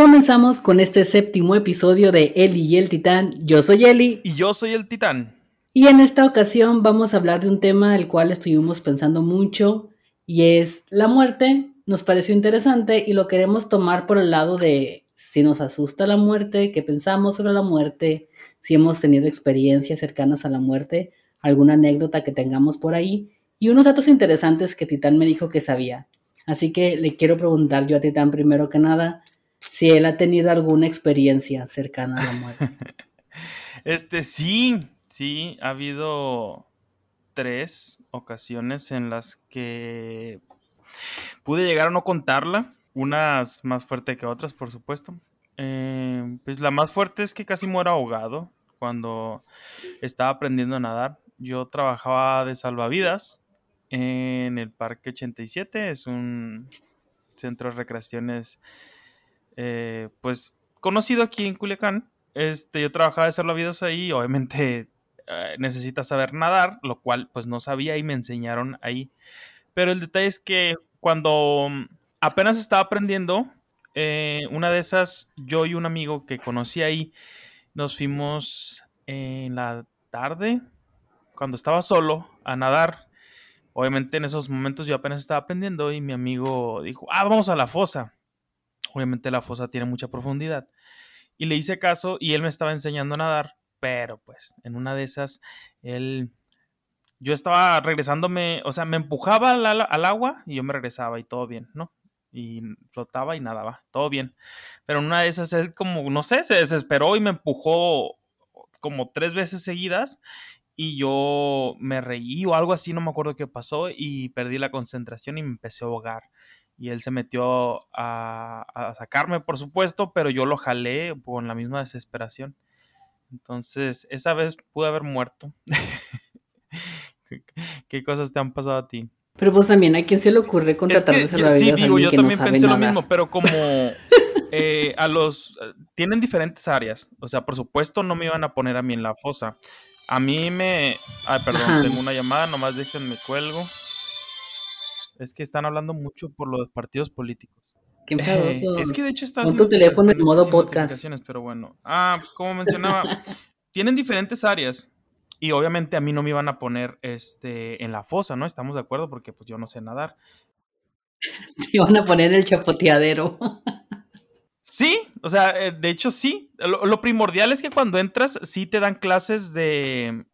Comenzamos con este séptimo episodio de Eli y el Titán. Yo soy Eli. Y yo soy el Titán. Y en esta ocasión vamos a hablar de un tema del cual estuvimos pensando mucho y es la muerte. Nos pareció interesante y lo queremos tomar por el lado de si nos asusta la muerte, qué pensamos sobre la muerte, si hemos tenido experiencias cercanas a la muerte, alguna anécdota que tengamos por ahí y unos datos interesantes que Titán me dijo que sabía. Así que le quiero preguntar yo a Titán primero que nada si él ha tenido alguna experiencia cercana a la muerte. este sí, sí, ha habido tres ocasiones en las que pude llegar a no contarla, unas más fuerte que otras, por supuesto. Eh, pues la más fuerte es que casi muero ahogado cuando estaba aprendiendo a nadar. Yo trabajaba de salvavidas en el Parque 87, es un centro de recreaciones eh, pues conocido aquí en Culiacán. Este, yo trabajaba de salvavidas ahí, obviamente eh, necesitas saber nadar, lo cual pues no sabía y me enseñaron ahí. Pero el detalle es que cuando apenas estaba aprendiendo, eh, una de esas, yo y un amigo que conocí ahí, nos fuimos en la tarde, cuando estaba solo, a nadar. Obviamente en esos momentos yo apenas estaba aprendiendo y mi amigo dijo, ah, vamos a la fosa. Obviamente la fosa tiene mucha profundidad. Y le hice caso y él me estaba enseñando a nadar, pero pues en una de esas, él, yo estaba regresándome, o sea, me empujaba al, agua y yo me regresaba y todo bien, ¿no? y flotaba y nadaba, todo bien. Pero en una de esas él como, no sé, se desesperó y me empujó como tres veces seguidas y yo me reí o algo así, no me acuerdo qué pasó y perdí la concentración y me empecé a ahogar. Y él se metió a, a sacarme, por supuesto, pero yo lo jalé con la misma desesperación. Entonces, esa vez pude haber muerto. ¿Qué cosas te han pasado a ti? Pero pues también a quién se le ocurre contratar de salvavidas Sí, digo, yo también pensé lo mismo, pero como eh, a los... Tienen diferentes áreas. O sea, por supuesto no me iban a poner a mí en la fosa. A mí me... Ay, perdón, tengo una llamada, nomás déjenme cuelgo. Es que están hablando mucho por los partidos políticos. Qué eh, es que de hecho está... Con tu teléfono en modo podcast. Pero bueno. Ah, como mencionaba, tienen diferentes áreas. Y obviamente a mí no me iban a poner este, en la fosa, ¿no? Estamos de acuerdo porque pues yo no sé nadar. Te iban a poner el chapoteadero. Sí, o sea, eh, de hecho sí. Lo, primordial es que cuando entras sí te dan clases de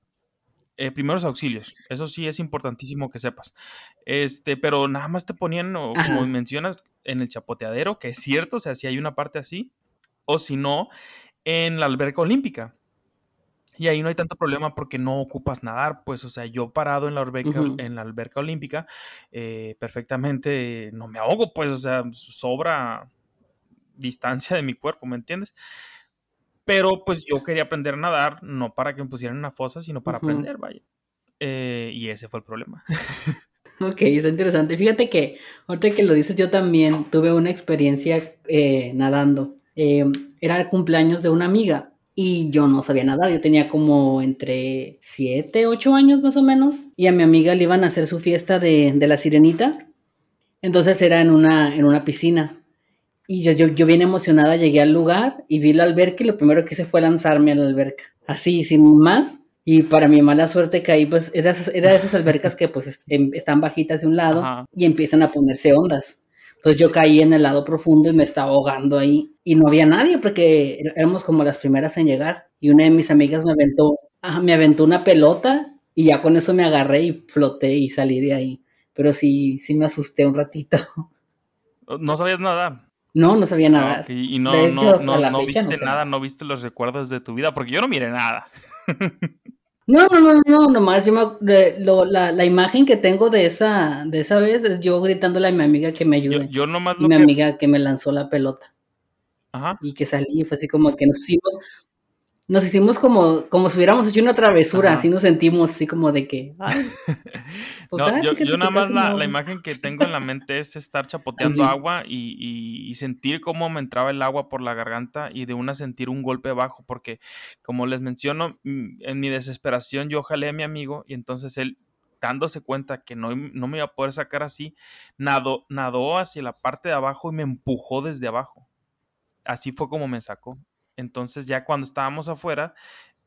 eh, primeros auxilios. Eso sí es importantísimo que sepas. Este, pero nada más te ponían, como mencionas, en el chapoteadero, que es cierto, o sea, si hay una parte así, o si no, en la alberca olímpica. Y ahí no hay tanto problema porque no ocupas nadar, pues, o sea, yo parado en la alberca, en la alberca olímpica, eh, perfectamente no me ahogo, pues, o sea, sobra distancia de mi cuerpo, ¿me entiendes? Pero pues yo quería aprender a nadar, no para que me pusieran en una fosa, sino para aprender, vaya. Eh, y ese fue el problema. Ok, está interesante. Fíjate que, ahorita que lo dices, yo también tuve una experiencia eh, nadando. era el cumpleaños de una amiga y yo no sabía nadar, yo tenía como entre 7, 8 años más o menos. Y a mi amiga le iban a hacer su fiesta de, la sirenita. Entonces era en una, en una piscina. Y yo, yo, yo, bien emocionada llegué al lugar y vi la alberca y lo primero que hice fue lanzarme a la alberca. Así, sin más. Y para mi mala suerte caí, pues era, era de esas albercas que pues em, están bajitas de un lado y empiezan a ponerse ondas. Entonces yo caí en el lado profundo y me estaba ahogando ahí. Y no había nadie porque éramos como las primeras en llegar. Y una de mis amigas me aventó, me aventó una pelota y ya con eso me agarré y floté y salí de ahí. Pero sí, sí me asusté un ratito. ¿No sabías nada? No, no sabía nada. Y no, no, no, no viste nada, no viste los recuerdos de tu vida, porque yo no miré nada. No, no, no, no, nomás yo me, lo, la, la, imagen que tengo de esa, de esa vez es yo gritándole a mi amiga que me ayude. Yo, nomás y mi amiga que me lanzó la pelota. Ajá. Y que salí, fue así como que nos hicimos, nos hicimos como, como si hubiéramos hecho una travesura, así nos sentimos así como de que, pues, no, yo, nada más la, la, imagen que tengo en la mente es estar chapoteando agua y, y, sentir cómo me entraba el agua por la garganta y de una sentir un golpe bajo, porque como les menciono, mm, en mi desesperación yo jalé a mi amigo y entonces él dándose cuenta que no, no me iba a poder sacar así, nadó, nadó hacia la parte de abajo y me empujó desde abajo. Así fue como me sacó. Entonces ya cuando estábamos afuera,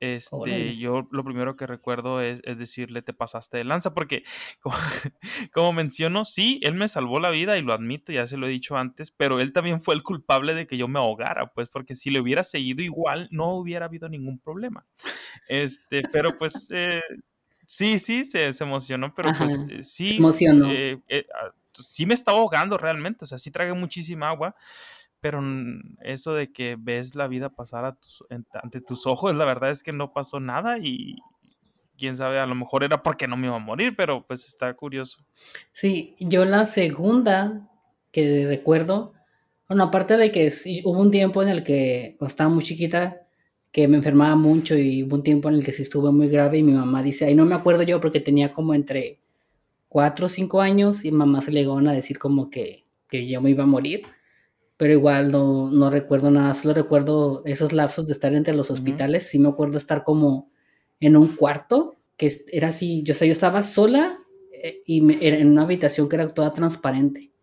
este, yo lo primero que recuerdo es, decirle, te pasaste de lanza, porque como, menciono, sí, él me salvó la vida y lo admito, ya se lo he dicho antes, pero él también fue el culpable de que yo me ahogara, pues, porque si le hubiera seguido igual, no hubiera habido ningún problema. Este, pero pues, eh, sí, sí, se, emocionó, pero pues, eh, sí, eh, ah, sí me estaba ahogando realmente, o sea, sí tragué muchísima agua pero eso de que ves la vida pasar ante tus ojos, la verdad es que no pasó nada y quién sabe, a lo mejor era porque no me iba a morir, pero pues está curioso. Sí, yo la segunda que recuerdo, bueno, aparte de que hubo un tiempo en el que cuando estaba muy chiquita, que me enfermaba mucho y hubo un tiempo en el que sí estuve muy grave y mi mamá dice, ay, no me acuerdo yo porque tenía como entre cuatro o cinco años y mamá se le llegó a decir como que, que yo me iba a morir pero igual no, no recuerdo nada, solo recuerdo esos lapsos de estar entre los hospitales, sí me acuerdo estar como en un cuarto, que era así, yo, sé yo estaba sola eh, y en una habitación que era toda transparente,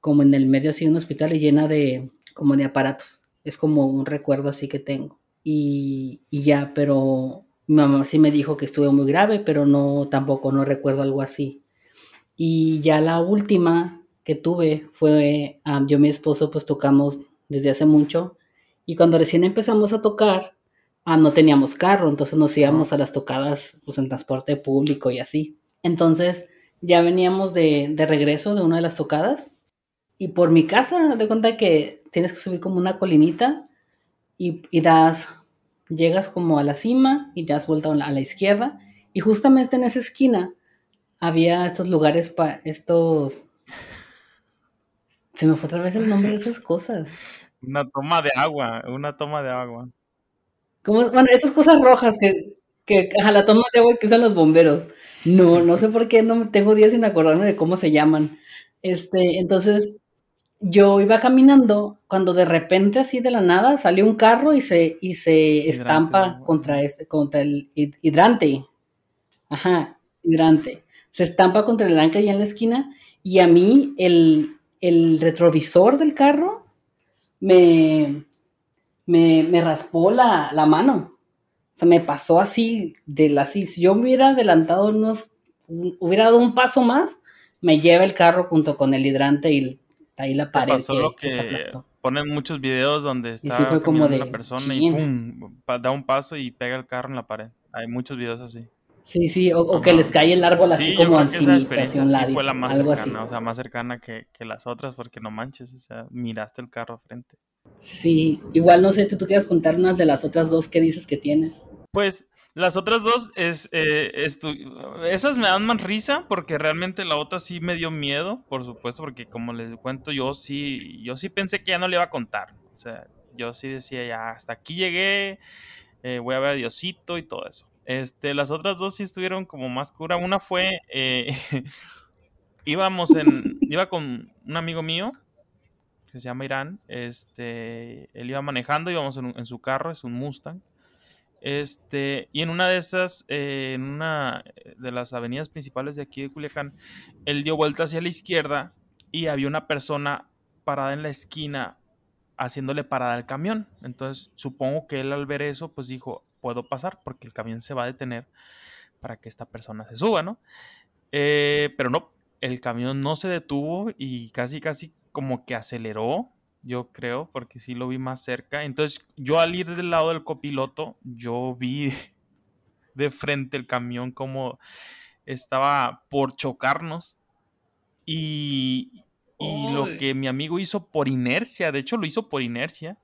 como en el medio así de un hospital y llena de, como de aparatos, es como un recuerdo así que tengo. Y, y ya, pero mi mamá sí me dijo que estuve muy grave, pero no, tampoco no recuerdo algo así. Y ya la última, que tuve fue, yo y mi esposo pues tocamos desde hace mucho. Y cuando recién empezamos a tocar, no teníamos carro, entonces nos íbamos a las tocadas pues en transporte público y así. Entonces ya veníamos de, de regreso de una de las tocadas y por mi casa, de cuenta que tienes que subir como una colinita y, y das, llegas como a la cima y te das vuelta a la, a la izquierda. Y justamente en esa esquina había estos lugares, para estos se me fue otra vez el nombre de esas cosas. Una toma de agua, una toma de agua. Bueno, esas cosas rojas que, que a la toma de agua que usan los bomberos. No, no sé por qué, no tengo días sin acordarme de cómo se llaman. Este, entonces, yo iba caminando cuando de repente así de la nada salió un carro y se, y se estampa contra este, contra el hidrante. Ajá, hidrante. Se estampa contra el y en la esquina y a mí el, el retrovisor del carro me, me, raspó la, mano. O sea, me pasó así de la Si yo hubiera adelantado unos, hubiera dado un paso más, me lleva el carro junto con el hidrante y ahí la pared. Pasó lo que, ponen muchos videos donde está como de, una persona y pum, da un paso y pega el carro en la pared. Hay muchos videos así. Sí, sí, o, que les cae el árbol así como encimita, la sí fue la más cercana, o sea, más cercana que, las otras, porque no manches, o sea, miraste el carro frente. Sí, igual no sé, tú, tú quieres juntar unas de las otras dos que dices que tienes. Pues las otras dos es, eh, esas me dan más risa porque realmente la otra sí me dio miedo, por supuesto, porque como les cuento yo sí, yo sí pensé que ya no le iba a contar, o sea, yo sí decía ya hasta aquí llegué, eh, voy a ver a Diosito y todo eso. Este, las otras dos sí estuvieron como más cura. Una fue, eh, íbamos en, iba con un amigo mío que se llama Irán. Este, él iba manejando, íbamos en, su carro, es un Mustang. Este, y en una de esas, eh, en una de las avenidas principales de aquí de Culiacán, él dio vuelta hacia la izquierda y había una persona parada en la esquina haciéndole parada al camión. Entonces, supongo que él al ver eso, pues dijo, puedo pasar porque el camión se va a detener para que esta persona se suba, ¿no? Eh, pero no, el camión no se detuvo y casi, casi como que aceleró, yo creo, porque sí lo vi más cerca. Entonces, yo al ir del lado del copiloto, yo vi de frente el camión como estaba por chocarnos. Y, y lo que mi amigo hizo por inercia, de hecho lo hizo por inercia,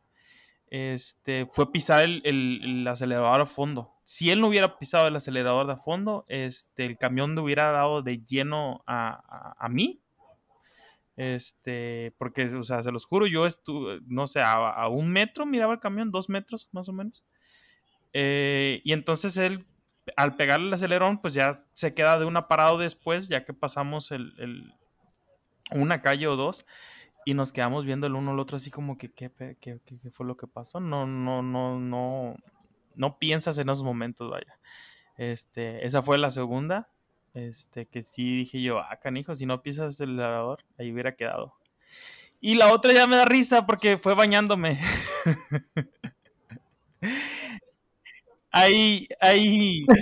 este, fue pisar el, acelerador a fondo. Si él no hubiera pisado el acelerador a fondo, este, el camión le hubiera dado de lleno a, mí. Este, porque, o sea, se los juro, yo estuve, no sé, a, un metro miraba el camión, dos metros más o menos. Eh, y entonces él, al pegarle el acelerón, pues ya se queda de una parado después, ya que pasamos una calle o dos y nos quedamos viendo el uno al otro así como que ¿qué, qué, fue lo que pasó. No, no, no, no, no piensas en esos momentos, vaya. Este, esa fue la segunda. Este, que sí dije yo, ah, canijo, si no pisas el elevador, ahí hubiera quedado. Y la otra ya me da risa porque fue bañándome. ahí, ahí.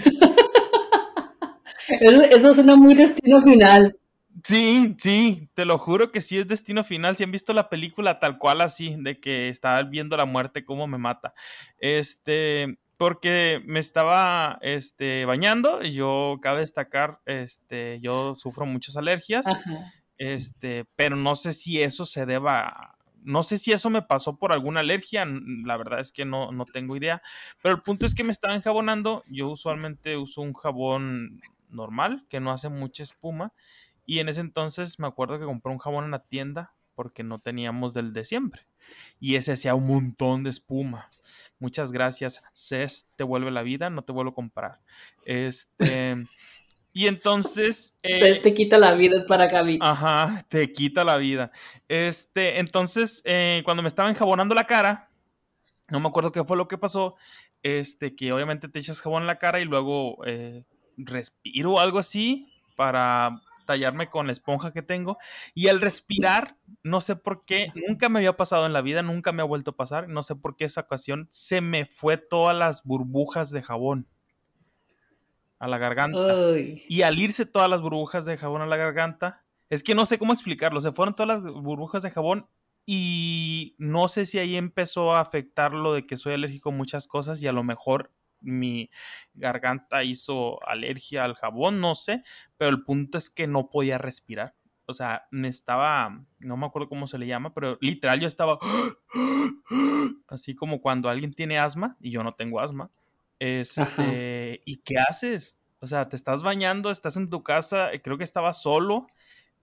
Eso, eso suena muy destino final. Sí, sí, te lo juro que sí es destino final. Si han visto la película tal cual así, de que estaba viendo la muerte, cómo me mata. Este, porque me estaba este, bañando y yo, cabe destacar, este, yo sufro muchas alergias, este, pero no sé si eso se deba, no sé si eso me pasó por alguna alergia, la verdad es que no, no tengo idea, pero el punto es que me estaba enjabonando, yo usualmente uso un jabón normal, que no hace mucha espuma, y en ese entonces me acuerdo que compré un jabón en la tienda porque no teníamos del de siempre, y ese hacía un montón de espuma. Muchas gracias, CES, te vuelve la vida, no te vuelvo a comprar. Este. Y entonces. Eh, te quita la vida, es para Gaby. Ajá, te quita la vida. Este, entonces, eh, cuando me estaba enjabonando la cara, no me acuerdo qué fue lo que pasó. Este, que obviamente te echas jabón en la cara y luego eh, respiro algo así para tallarme con la esponja que tengo. Y al respirar, no sé por qué, nunca me había pasado en la vida, nunca me ha vuelto a pasar, no sé por qué esa ocasión se me fue todas las burbujas de jabón a la garganta. Y al irse todas las burbujas de jabón a la garganta, es que no sé cómo explicarlo, se fueron todas las burbujas de jabón y no sé si ahí empezó a afectar lo de que soy alérgico a muchas cosas y a lo mejor mi garganta hizo alergia al jabón, no sé, pero el punto es que no podía respirar. O sea, me estaba, no me acuerdo cómo se le llama, pero literal yo estaba así como cuando alguien tiene asma y yo no tengo asma. Este, ¿y qué haces? O sea, te estás bañando, estás en tu casa, creo que estaba solo.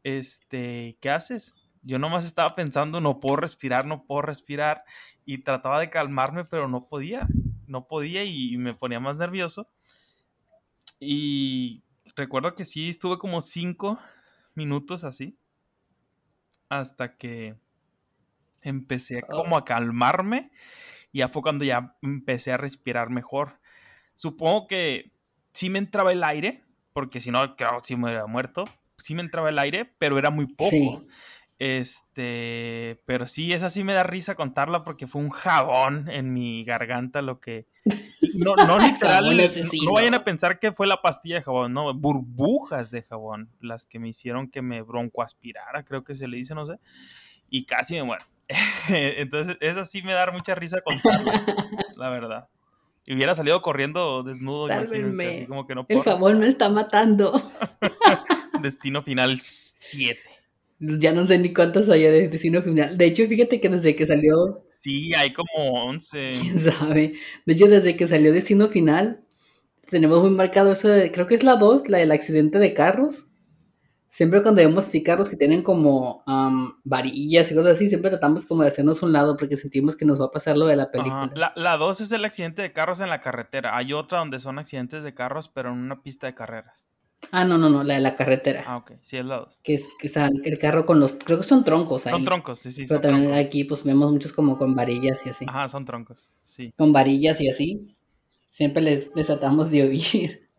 Este, ¿qué haces? Yo nomás estaba pensando, no puedo respirar, no puedo respirar. Y trataba de calmarme, pero no podía no podía y me ponía más nervioso. Y recuerdo que sí, estuve como cinco minutos así. Hasta que empecé como a calmarme. Y ya fue cuando ya empecé a respirar mejor. Supongo que sí me entraba el aire, porque si no, claro, sí me hubiera muerto. Sí me entraba el aire, pero era muy poco. Este, pero sí, esa sí me da risa contarla porque fue un jabón en mi garganta lo que... No, no literal, no, vayan a pensar que fue la pastilla de jabón, no, burbujas de jabón las que me hicieron que me broncoaspirara, creo que se le dice, no sé, y casi me muero. Entonces, esa sí me da mucha risa contarla, la verdad. Y hubiera salido corriendo desnudo, así como que no El jabón me está matando. Destino final 7. Ya no sé ni cuántas hay de Destino Final. De hecho, fíjate que desde que salió. Sí, hay como 11. ¿Quién sabe? De hecho, desde que salió Destino Final, tenemos muy marcado eso de. Creo que es la 2, la del accidente de carros. Siempre cuando vemos así carros que tienen como varillas y cosas así, siempre tratamos como de hacernos un lado porque sentimos que nos va a pasar lo de la película. La 2 es el accidente de carros en la carretera. Hay otra donde son accidentes de carros, pero en una pista de carreras. Ah, no, no, no, la de la carretera. Ah, ok, sí, es la dos. Que es que el carro con los, creo que son troncos ahí. Son troncos, sí, sí. Pero también aquí pues vemos muchos como con varillas y así. Ajá, son troncos, sí. Con varillas y así. Siempre les, tratamos de oír.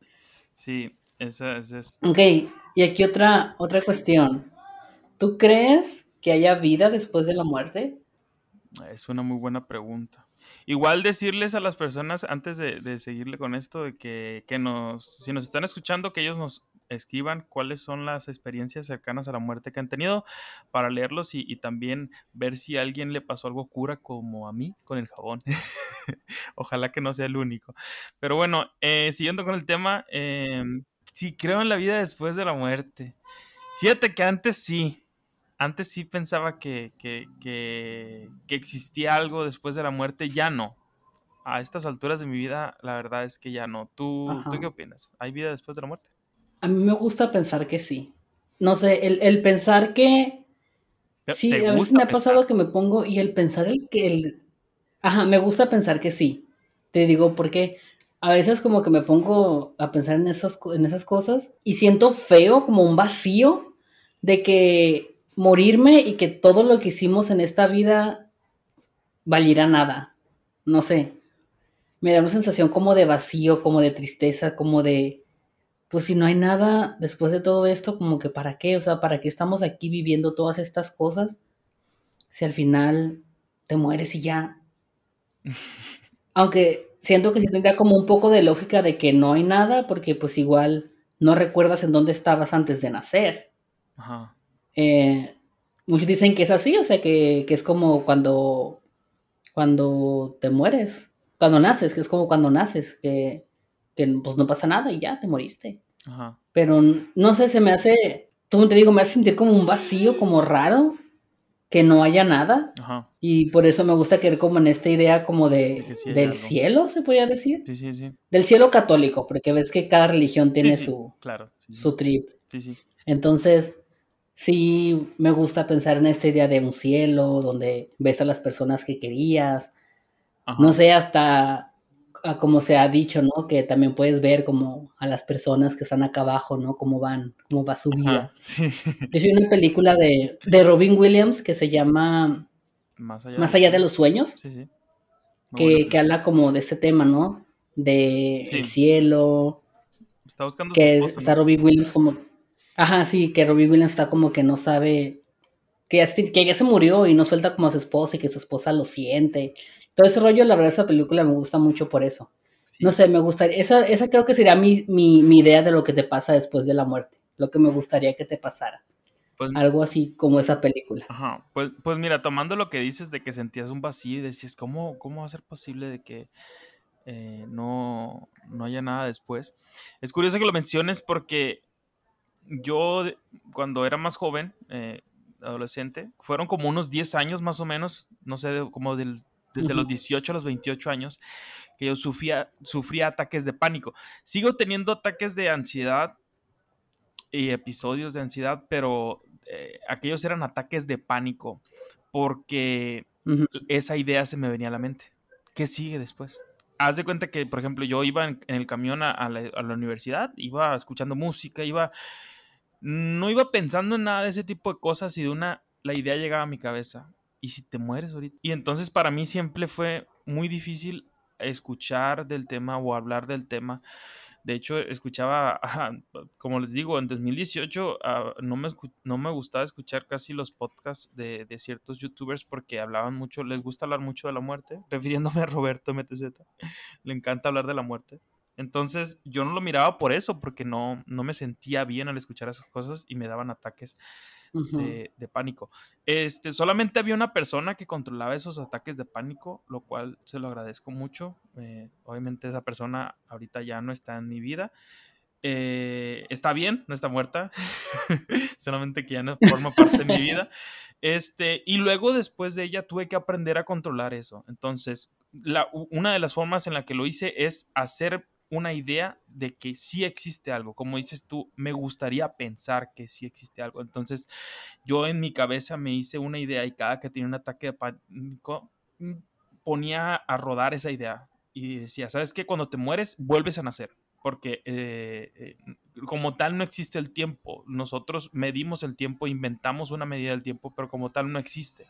Sí, esa es, Ok, y aquí otra, otra cuestión. ¿Tú crees que haya vida después de la muerte? Es una muy buena pregunta. Igual decirles a las personas, antes de, seguirle con esto, de que, nos, si nos están escuchando, que ellos nos escriban cuáles son las experiencias cercanas a la muerte que han tenido para leerlos y, también ver si a alguien le pasó algo cura como a mí con el jabón. Ojalá que no sea el único. Pero bueno, eh, siguiendo con el tema, eh, si creo en la vida después de la muerte. Fíjate que antes sí, antes sí pensaba que, existía algo después de la muerte, ya no. A estas alturas de mi vida, la verdad es que ya no. ¿Tú, qué opinas? ¿Hay vida después de la muerte? A mí me gusta pensar que sí. No sé, el, pensar que... Sí, a veces me ha pasado que me pongo y el pensar el que... El... Ajá, me gusta pensar que sí. Te digo porque a veces como que me pongo a pensar en, esas, en esas cosas y siento feo, como un vacío de que morirme y que todo lo que hicimos en esta vida valiera nada. No sé. Me da una sensación como de vacío, como de tristeza, como de, pues si no hay nada después de todo esto, como que para qué, o sea, para qué estamos aquí viviendo todas estas cosas. si al final te mueres y ya? Aunque siento que sí tendría como un poco de lógica de que no hay nada, porque pues igual no recuerdas en dónde estabas antes de nacer. Ajá. Eh, muchos dicen que es así, o sea, que, que, es como cuando, cuando te mueres, cuando naces, que es como cuando naces, que, que pues no pasa nada y ya te moriste. Ajá. Pero no sé, se me hace, como te digo, me hace sentir como un vacío, como raro, que no haya nada. Ajá. Y por eso me gusta creer como en esta idea como de, del cielo, se podría decir. Sí, sí, sí. Del cielo católico, porque ves que cada religión tiene su, claro, su trip. Sí, sí. Entonces, sí me gusta pensar en esta idea de un cielo donde ves a las personas que querías. No sé, hasta como se ha dicho, ¿no? Que también puedes ver como a las personas que están acá abajo, ¿no? Cómo van, cómo va su vida. sí. Yo una película de, de, Robin Williams que se llama Más allá, de los sueños. Sí, sí. Que, que, habla como de ese tema, ¿no? De el cielo. Está buscando que está Robin Williams como Ajá, sí, que Robin Williams está como que no sabe que ya, que ya se murió y no suelta como a su esposa y que su esposa lo siente todo ese rollo, la verdad, esa película me gusta mucho por eso. No sé, me gustaría, esa, esa creo que sería mi, mi, idea de lo que te pasa después de la muerte, lo que me gustaría que te pasara. Pues Algo así como esa película. Ajá, pues, pues mira, tomando lo que dices de que sentías un vacío y decías, ¿cómo, cómo va a ser posible de que eh, no, no haya nada después? Es curioso que lo menciones porque yo cuando era más joven, eh, adolescente, fueron como unos 10 años más o menos, no sé, como del desde los 18 a los 28 años, que yo sufría, sufría ataques de pánico. Sigo teniendo ataques de ansiedad y episodios de ansiedad, pero eh, aquellos eran ataques de pánico porque esa idea se me venía a la mente. ¿Qué sigue después? Haz de cuenta que, por ejemplo, yo iba en, el camión a, la, a, la, universidad, iba escuchando música, iba... No iba pensando en nada de ese tipo de cosas y de una... La idea llegaba a mi cabeza. ¿y si te mueres ahorita? Y entonces para mí siempre fue muy difícil escuchar del tema o hablar del tema. De hecho, escuchaba, como les digo, en 2018 ah, no, me, no me gustaba escuchar casi los podcasts de, ciertos youtubers porque hablaban mucho, les gusta hablar mucho de la muerte, refiriéndome a Roberto MTZ, le encanta hablar de la muerte. Entonces yo no lo miraba por eso, porque no, no me sentía bien al escuchar esas cosas y me daban ataques de, pánico. Este, solamente había una persona que controlaba esos ataques de pánico, lo cual se lo agradezco mucho. Eh, obviamente esa persona ahorita ya no está en mi vida. Eh, está bien, no está muerta, solamente que ya no forma parte de mi vida. Este, y luego después de ella tuve que aprender a controlar eso. Entonces, la, una de las formas en la que lo hice es hacer una idea de que sí existe algo. Como dices tú, me gustaría pensar que sí existe algo. Entonces, yo en mi cabeza me hice una idea y cada que tenía un ataque de pánico, mm, ponía a rodar esa idea y decía, ¿sabes qué? Cuando te mueres, vuelves a nacer. Porque eh, eh, como tal no existe el tiempo. Nosotros medimos el tiempo, inventamos una medida del tiempo, pero como tal no existe.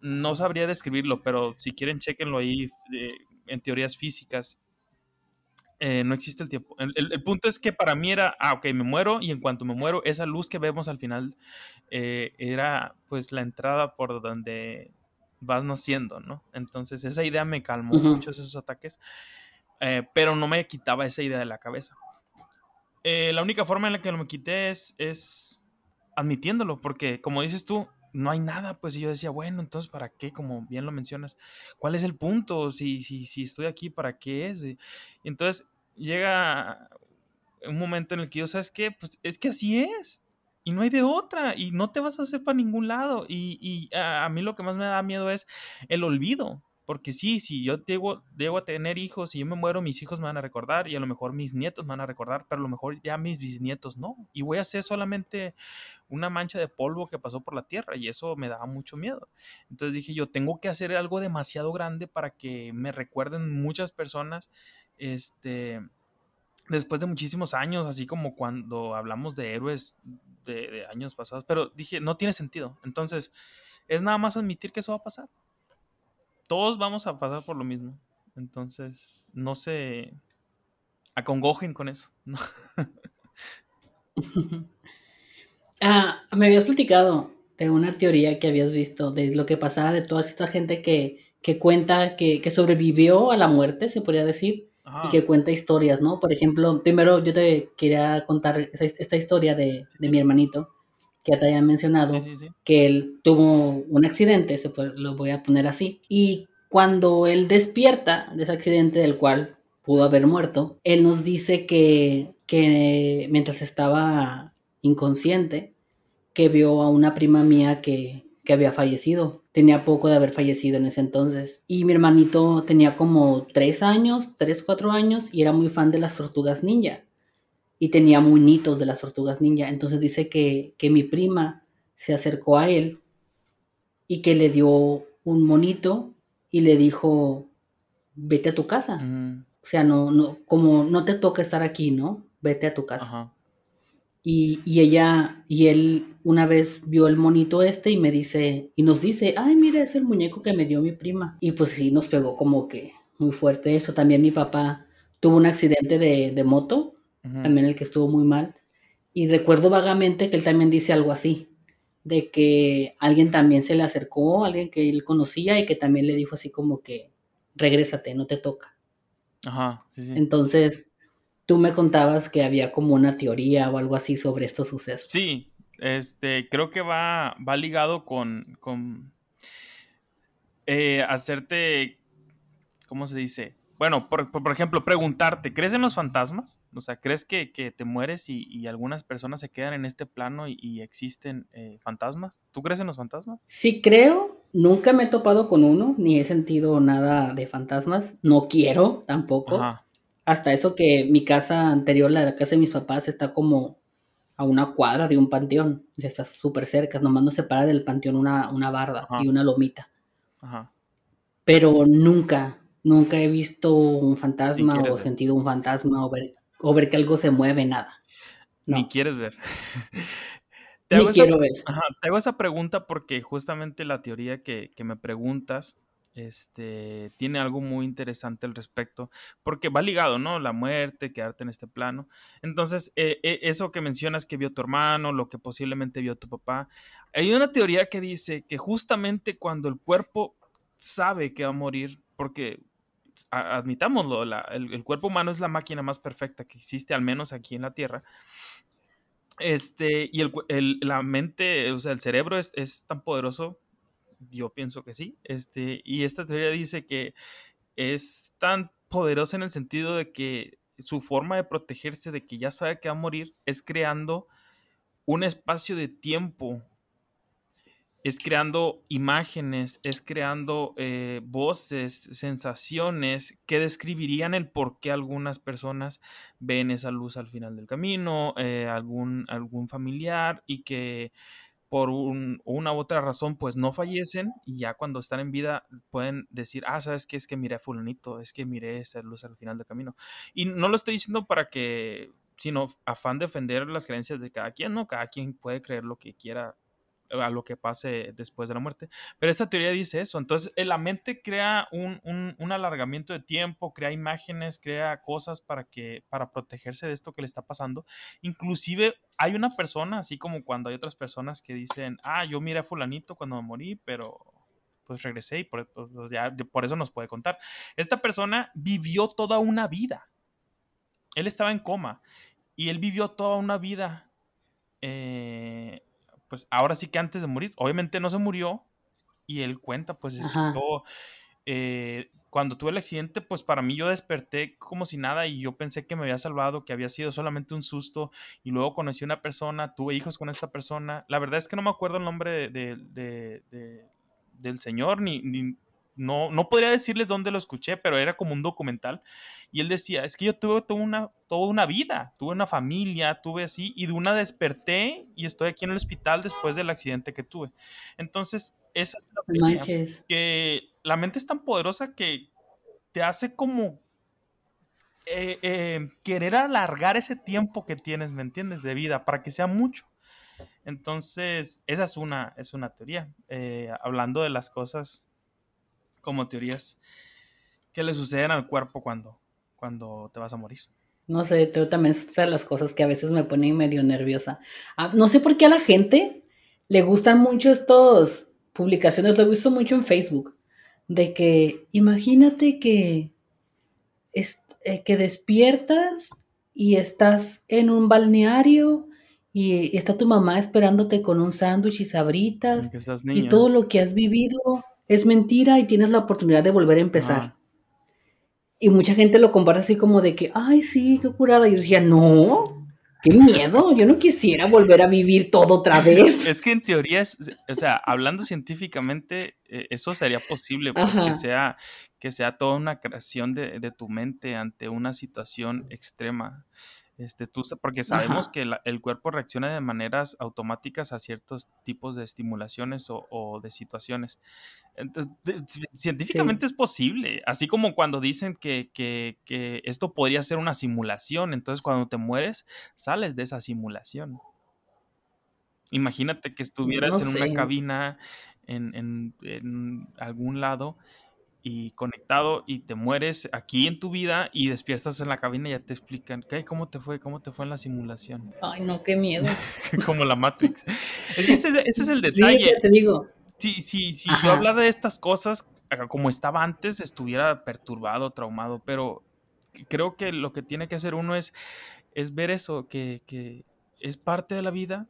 No sabría describirlo, pero si quieren, chequenlo ahí eh, en teorías físicas eh, no existe el tiempo. El, punto es que para mí era, ah, ok, me muero y en cuanto me muero, esa luz que vemos al final eh, era pues la entrada por donde vas naciendo, ¿no? Entonces esa idea me calmó muchos esos ataques, eh, pero no me quitaba esa idea de la cabeza. la única forma en la que lo me quité es, es admitiéndolo, porque como dices tú, no hay nada, pues y yo decía, bueno, entonces, ¿para qué? Como bien lo mencionas, ¿cuál es el punto? Si, si, si estoy aquí, ¿para qué es? Y entonces llega un momento en el que yo, ¿sabes qué? Pues es que así es. Y no hay de otra. Y no te vas a hacer para ningún lado. Y, y a, a, mí lo que más me da miedo es el olvido. Porque sí, si yo debo, debo a tener hijos y yo me muero, mis hijos me van a recordar y a lo mejor mis nietos me van a recordar, pero a lo mejor ya mis bisnietos no. Y voy a ser solamente una mancha de polvo que pasó por la tierra y eso me daba mucho miedo. Entonces dije yo, tengo que hacer algo demasiado grande para que me recuerden muchas personas, este, después de muchísimos años, así como cuando hablamos de héroes de, de años pasados, pero dije, no tiene sentido. Entonces, es nada más admitir que eso va a pasar todos vamos a pasar por lo mismo. Entonces, no se acongojen con eso. ah, me habías platicado de una teoría que habías visto de lo que pasaba de toda esta gente que, que cuenta que, que, sobrevivió a la muerte, se podría decir, y que cuenta historias, ¿no? Por ejemplo, primero yo te quería contar esta historia de, de mi hermanito, que te había mencionado, que él tuvo un accidente, se lo voy a poner así, y cuando él despierta de ese accidente del cual pudo haber muerto, él nos dice que, que mientras estaba inconsciente, que vio a una prima mía que, que había fallecido. Tenía poco de haber fallecido en ese entonces. Y mi hermanito tenía como tres años, tres, cuatro años, y era muy fan de las tortugas ninja. Y tenía muñitos de las tortugas ninja. Entonces dice que, que mi prima se acercó a él y que le dio un monito y le dijo, vete a tu casa. O sea, no, no, como no te toca estar aquí, ¿no? Vete a tu casa. Y, y, ella, y él una vez vio el monito este y me dice, y nos dice, ay, mira, es el muñeco que me dio mi prima. Y pues sí, nos pegó como que muy fuerte eso. También mi papá tuvo un accidente de, de moto, también el que estuvo muy mal. Y recuerdo vagamente que él también dice algo así, de que alguien también se le acercó, alguien que él conocía y que también le dijo así como que, regrésate, no te toca. Ajá, sí, sí. Entonces, tú me contabas que había como una teoría o algo así sobre estos sucesos. Sí, este, creo que va, va ligado con, con eh, hacerte, ¿cómo se dice? Bueno, por, por, ejemplo, preguntarte, ¿crees en los fantasmas? O sea, ¿crees que, que te mueres y, y, algunas personas se quedan en este plano y, y existen eh, fantasmas? ¿Tú crees en los fantasmas? Sí, creo. Nunca me he topado con uno, ni he sentido nada de fantasmas. No quiero tampoco. Hasta eso que mi casa anterior, la casa de mis papás, está como a una cuadra de un panteón. O sea, está súper cerca. Nomás nos separa del panteón una, una barda y una lomita. Ajá. Pero nunca, Nunca he visto un fantasma o sentido un fantasma o ver, o ver que algo se mueve, nada. Ni quieres ver. te Ni quiero ver. te hago esa pregunta porque justamente la teoría que, me preguntas este, tiene algo muy interesante al respecto, porque va ligado, ¿no? La muerte, quedarte en este plano. Entonces, eh, eh, eso que mencionas que vio tu hermano, lo que posiblemente vio tu papá, hay una teoría que dice que justamente cuando el cuerpo sabe que va a morir, porque admitámoslo, el, cuerpo humano es la máquina más perfecta que existe, al menos aquí en la Tierra. Este, y el, la mente, o sea, el cerebro es, tan poderoso, yo pienso que sí. Este, y esta teoría dice que es tan poderosa en el sentido de que su forma de protegerse de que ya sabe que va a morir es creando un espacio de tiempo es creando imágenes, es creando eh, voces, sensaciones que describirían el por qué algunas personas ven esa luz al final del camino, eh, algún, algún familiar y que por una u otra razón pues no fallecen y ya cuando están en vida pueden decir, ah, ¿sabes qué? Es que miré a fulanito, es que miré esa luz al final del camino. Y no lo estoy diciendo para que, sino afán de defender las creencias de cada quien, ¿no? Cada quien puede creer lo que quiera a lo que pase después de la muerte. Pero esta teoría dice eso. Entonces, eh, la mente crea un, un, alargamiento de tiempo, crea imágenes, crea cosas para, que, para protegerse de esto que le está pasando. Inclusive hay una persona, así como cuando hay otras personas que dicen, ah, yo miré a fulanito cuando me morí, pero pues regresé y por, pues, pues, por eso nos puede contar. Esta persona vivió toda una vida. Él estaba en coma y él vivió toda una vida. Eh, pues ahora sí que antes de morir, obviamente no se murió y él cuenta, pues yo, eh, cuando tuve el accidente, pues para mí yo desperté como si nada y yo pensé que me había salvado, que había sido solamente un susto y luego conocí a una persona, tuve hijos con esta persona. La verdad es que no me acuerdo el nombre de, del señor ni, ni no, no podría decirles dónde lo escuché, pero era como un documental. Y él decía, es que yo tuve toda una, toda una vida, tuve una familia, tuve así, y de una desperté y estoy aquí en el hospital después del accidente que tuve. Entonces, esa es la que la mente es tan poderosa que te hace como eh, eh, querer alargar ese tiempo que tienes, ¿me entiendes? De vida, para que sea mucho. Entonces, esa es una, es una teoría. Eh, hablando de las cosas como teorías que le suceden al cuerpo cuando, cuando te vas a morir. No sé, también es otra de las cosas que a veces me pone medio nerviosa. Ah, no sé por qué a la gente le gustan mucho estos publicaciones, lo he visto mucho en Facebook, de que imagínate que, eh, que despiertas y estás en un balneario y, está tu mamá esperándote con un sándwich y sabritas y todo lo que has vivido es mentira y tienes la oportunidad de volver a empezar. Y mucha gente lo comparte así como de que, ay, sí, qué curada. Y yo decía, no, qué miedo, yo no quisiera volver a vivir todo otra vez. Es que en teoría, o sea, hablando científicamente, eh, eso sería posible, porque que sea, que sea toda una creación de, de tu mente ante una situación extrema. Este, tú, porque sabemos que el cuerpo reacciona de maneras automáticas a ciertos tipos de estimulaciones o, de situaciones. Entonces, científicamente es posible, así como cuando dicen que, esto podría ser una simulación, entonces cuando te mueres, sales de esa simulación. Imagínate que estuvieras en una cabina en, en algún lado y conectado y te mueres aquí en tu vida y despiertas en la cabina y ya te explican, ¿qué? ¿Cómo te fue? ¿Cómo te fue en la simulación? Ay, no, qué miedo. Como la Matrix. ese, es el detalle. Sí, te digo. Sí, sí, sí. Yo hablara de estas cosas como estaba antes, estuviera perturbado, traumado, pero creo que lo que tiene que hacer uno es, es ver eso, que, que es parte de la vida.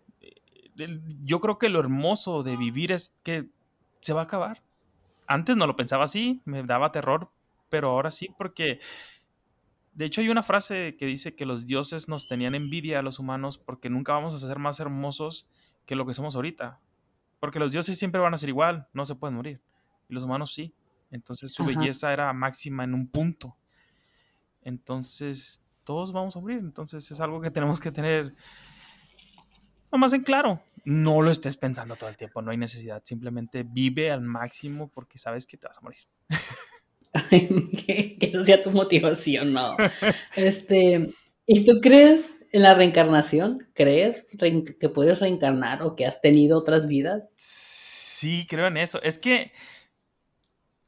Yo creo que lo hermoso de vivir es que se va a acabar antes no lo pensaba así, me daba terror, pero ahora sí, porque de hecho hay una frase que dice que los dioses nos tenían envidia a los humanos porque nunca vamos a ser más hermosos que lo que somos ahorita. Porque los dioses siempre van a ser igual, no se pueden morir. Y los humanos sí. Entonces su belleza era máxima en un punto. Entonces todos vamos a morir. Entonces es algo que tenemos que tener más en claro no lo estés pensando todo el tiempo, no hay necesidad, simplemente vive al máximo porque sabes que te vas a morir. que, eso sea tu motivación, no. Este, ¿y tú crees en la reencarnación? ¿Crees que puedes reencarnar o que has tenido otras vidas? Sí, creo en eso. Es que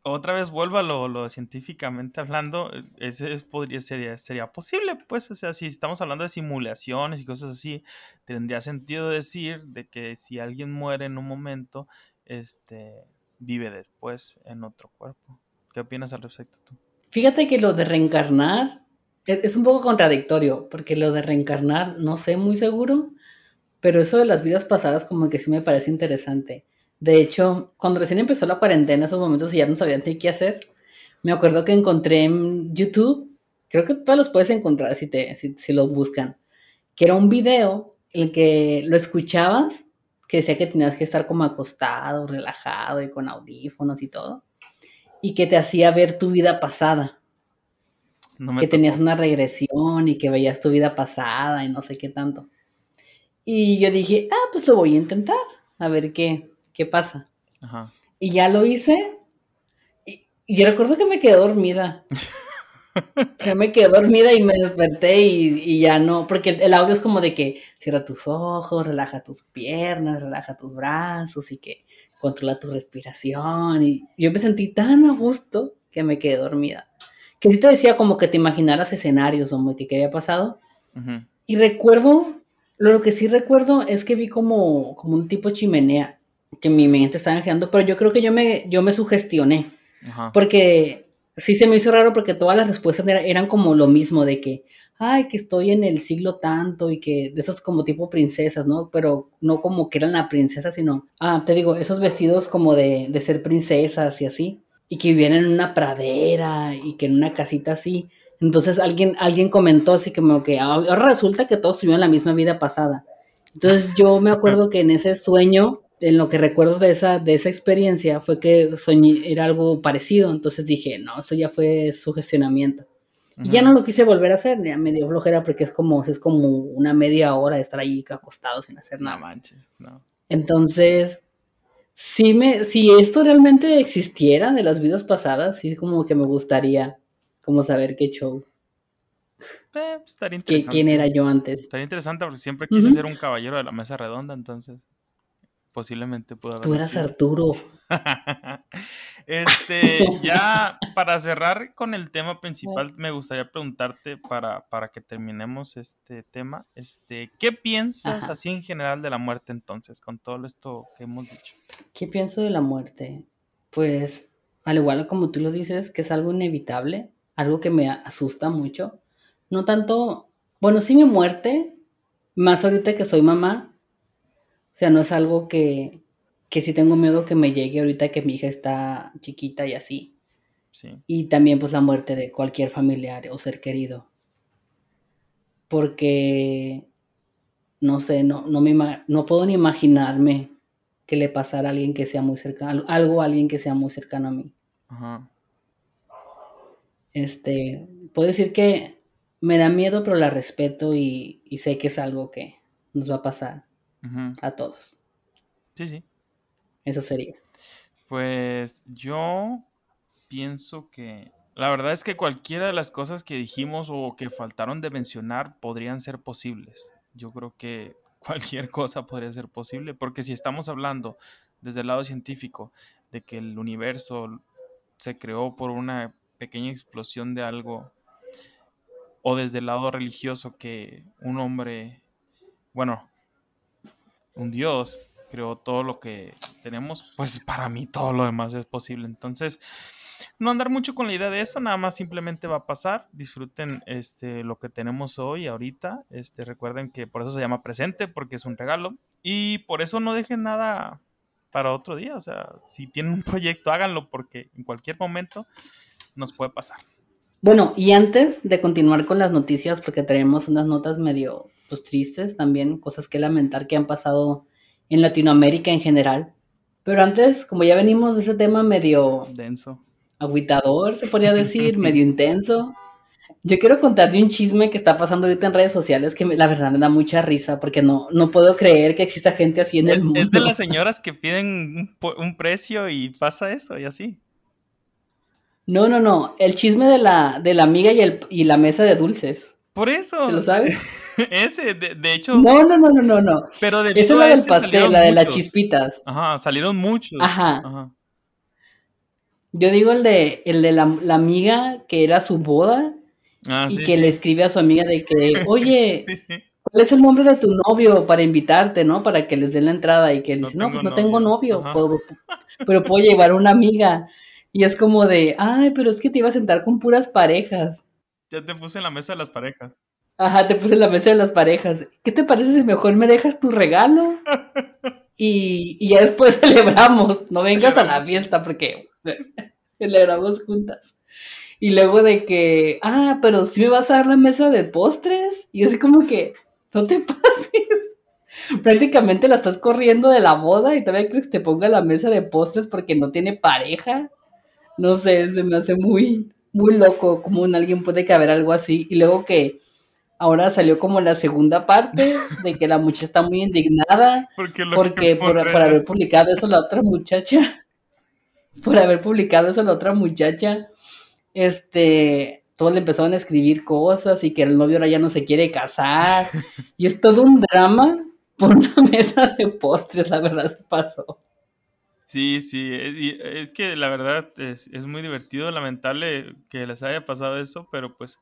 otra vez vuelvo a lo, científicamente hablando, ese podría, sería, sería posible, pues, o sea, si estamos hablando de simulaciones y cosas así, tendría sentido decir de que si alguien muere en un momento, este, vive después en otro cuerpo. ¿Qué opinas al respecto tú? Fíjate que lo de reencarnar es, es un poco contradictorio, porque lo de reencarnar no sé muy seguro, pero eso de las vidas pasadas como que sí me parece interesante. De hecho, cuando recién empezó la cuarentena, esos momentos y ya no sabían qué hacer, me acuerdo que encontré en YouTube, creo que todos los puedes encontrar si, te, si, si los buscan, que era un video en el que lo escuchabas, que decía que tenías que estar como acostado, relajado y con audífonos y todo, y que te hacía ver tu vida pasada. que tenías una regresión y que veías tu vida pasada y no sé qué tanto. Y yo dije, ah, pues lo voy a intentar, a ver qué, ¿qué pasa? Ajá. Y ya lo hice. Y, yo recuerdo que me quedé dormida. Ya me quedé dormida y me desperté y, ya no, porque el, audio es como de que cierra tus ojos, relaja tus piernas, relaja tus brazos y que controla tu respiración. Y yo me sentí tan a gusto que me quedé dormida. Que sí te decía como que te imaginaras escenarios o que qué había pasado. Y recuerdo, lo que sí recuerdo es que vi como, como un tipo chimenea que mi mente estaba girando, pero yo creo que yo me, yo me sugestioné. Porque sí se me hizo raro porque todas las respuestas eran como lo mismo, de que, ay, que estoy en el siglo tanto y que de esos como tipo princesas, ¿no? Pero no como que eran la princesa, sino, ah, te digo, esos vestidos como de, de ser princesas y así, y que vivían en una pradera y que en una casita así. Entonces alguien, alguien comentó así como que ahora resulta que todos tuvieron la misma vida pasada. Entonces yo me acuerdo que en ese sueño en lo que recuerdo de esa, de esa experiencia fue que soñé, era algo parecido, entonces dije, no, esto ya fue sugestionamiento. Y ya no lo quise volver a hacer, ya me dio flojera porque es como, es como una media hora de estar ahí acostado sin hacer nada. No manches, no. Entonces, si, me, si esto realmente existiera de las vidas pasadas, sí como que me gustaría como saber qué show. Eh, pues, estaría interesante. ¿Quién era yo antes? Estaría interesante porque siempre quise ser un caballero de la mesa redonda, entonces posiblemente pudo haber. Tú eras Arturo. este, ya para cerrar con el tema principal, me gustaría preguntarte para, para que terminemos este tema, este, ¿qué piensas así en general de la muerte entonces, con todo esto que hemos dicho? ¿Qué pienso de la muerte? Pues, al igual como tú lo dices, que es algo inevitable, algo que me asusta mucho. No tanto, bueno, sí mi muerte, más ahorita que soy mamá, o sea, no es algo que, que sí tengo miedo que me llegue ahorita que mi hija está chiquita y así. Y también pues la muerte de cualquier familiar o ser querido. Porque, no sé, no, no, me, no puedo ni imaginarme que le pasara a alguien que sea muy cercano, algo a alguien que sea muy cercano a mí. Ajá. Este, puedo decir que me da miedo, pero la respeto y, sé que es algo que nos va a pasar a todos. Sí, sí. Eso sería. Pues yo pienso que la verdad es que cualquiera de las cosas que dijimos o que faltaron de mencionar podrían ser posibles. Yo creo que cualquier cosa podría ser posible, porque si estamos hablando desde el lado científico de que el universo se creó por una pequeña explosión de algo, o desde el lado religioso que un hombre, bueno, un dios creó todo lo que tenemos, pues para mí todo lo demás es posible. Entonces, no andar mucho con la idea de eso, nada más simplemente va a pasar. Disfruten este, lo que tenemos hoy, ahorita. Este, recuerden que por eso se llama presente, porque es un regalo. Y por eso no dejen nada para otro día. O sea, si tienen un proyecto, háganlo, porque en cualquier momento nos puede pasar. Bueno, y antes de continuar con las noticias, porque tenemos unas notas medio pues, tristes también, cosas que lamentar que han pasado en Latinoamérica en general. Pero antes, como ya venimos de ese tema medio... Denso. Aguitador, se podría decir, medio intenso. Yo quiero contar de un chisme que está pasando ahorita en redes sociales que la verdad me da mucha risa porque no, no puedo creer que exista gente así en el mundo. Es de las señoras que piden un, precio y pasa eso y así. No, no, no. El chisme de la, de la amiga y, el, y la mesa de dulces. Por eso. ¿Lo sabes? ese, de, hecho. No, no, no, no, no, no. Pero de Esa es la del pastel, la de las chispitas. Ajá, salieron muchos. Ajá. Yo digo el de, el de la, amiga que era su boda ah, y que le escribe a su amiga de que, oye, ¿cuál es el nombre de tu novio para invitarte, no? Para que les den la entrada y que él dice, no, pues no tengo novio, pero puedo llevar una amiga. Y es como de, ay, pero es que te iba a sentar con puras parejas. Ya te puse en la mesa de las parejas. Ajá, te puse en la mesa de las parejas. ¿Qué te parece si mejor me dejas tu regalo? y, y ya después celebramos. No vengas a la fiesta porque celebramos juntas. Y luego de que, ah, pero si me vas a dar la mesa de postres. Y así como que, no te pases. Prácticamente la estás corriendo de la boda y todavía crees que te ponga la mesa de postres porque no tiene pareja. No sé, se me hace muy, muy loco como un alguien puede caber algo así. Y luego que ahora salió como la segunda parte de que la muchacha está muy indignada porque, por, haber publicado eso la otra muchacha. Por haber publicado eso la otra muchacha. Este, todos le empezaron a escribir cosas y que el novio ahora ya no se quiere casar. Y es todo un drama por una mesa de postres, la verdad se pasó. Sí, sí, es, que la verdad es, muy divertido, lamentable que les haya pasado eso, pero pues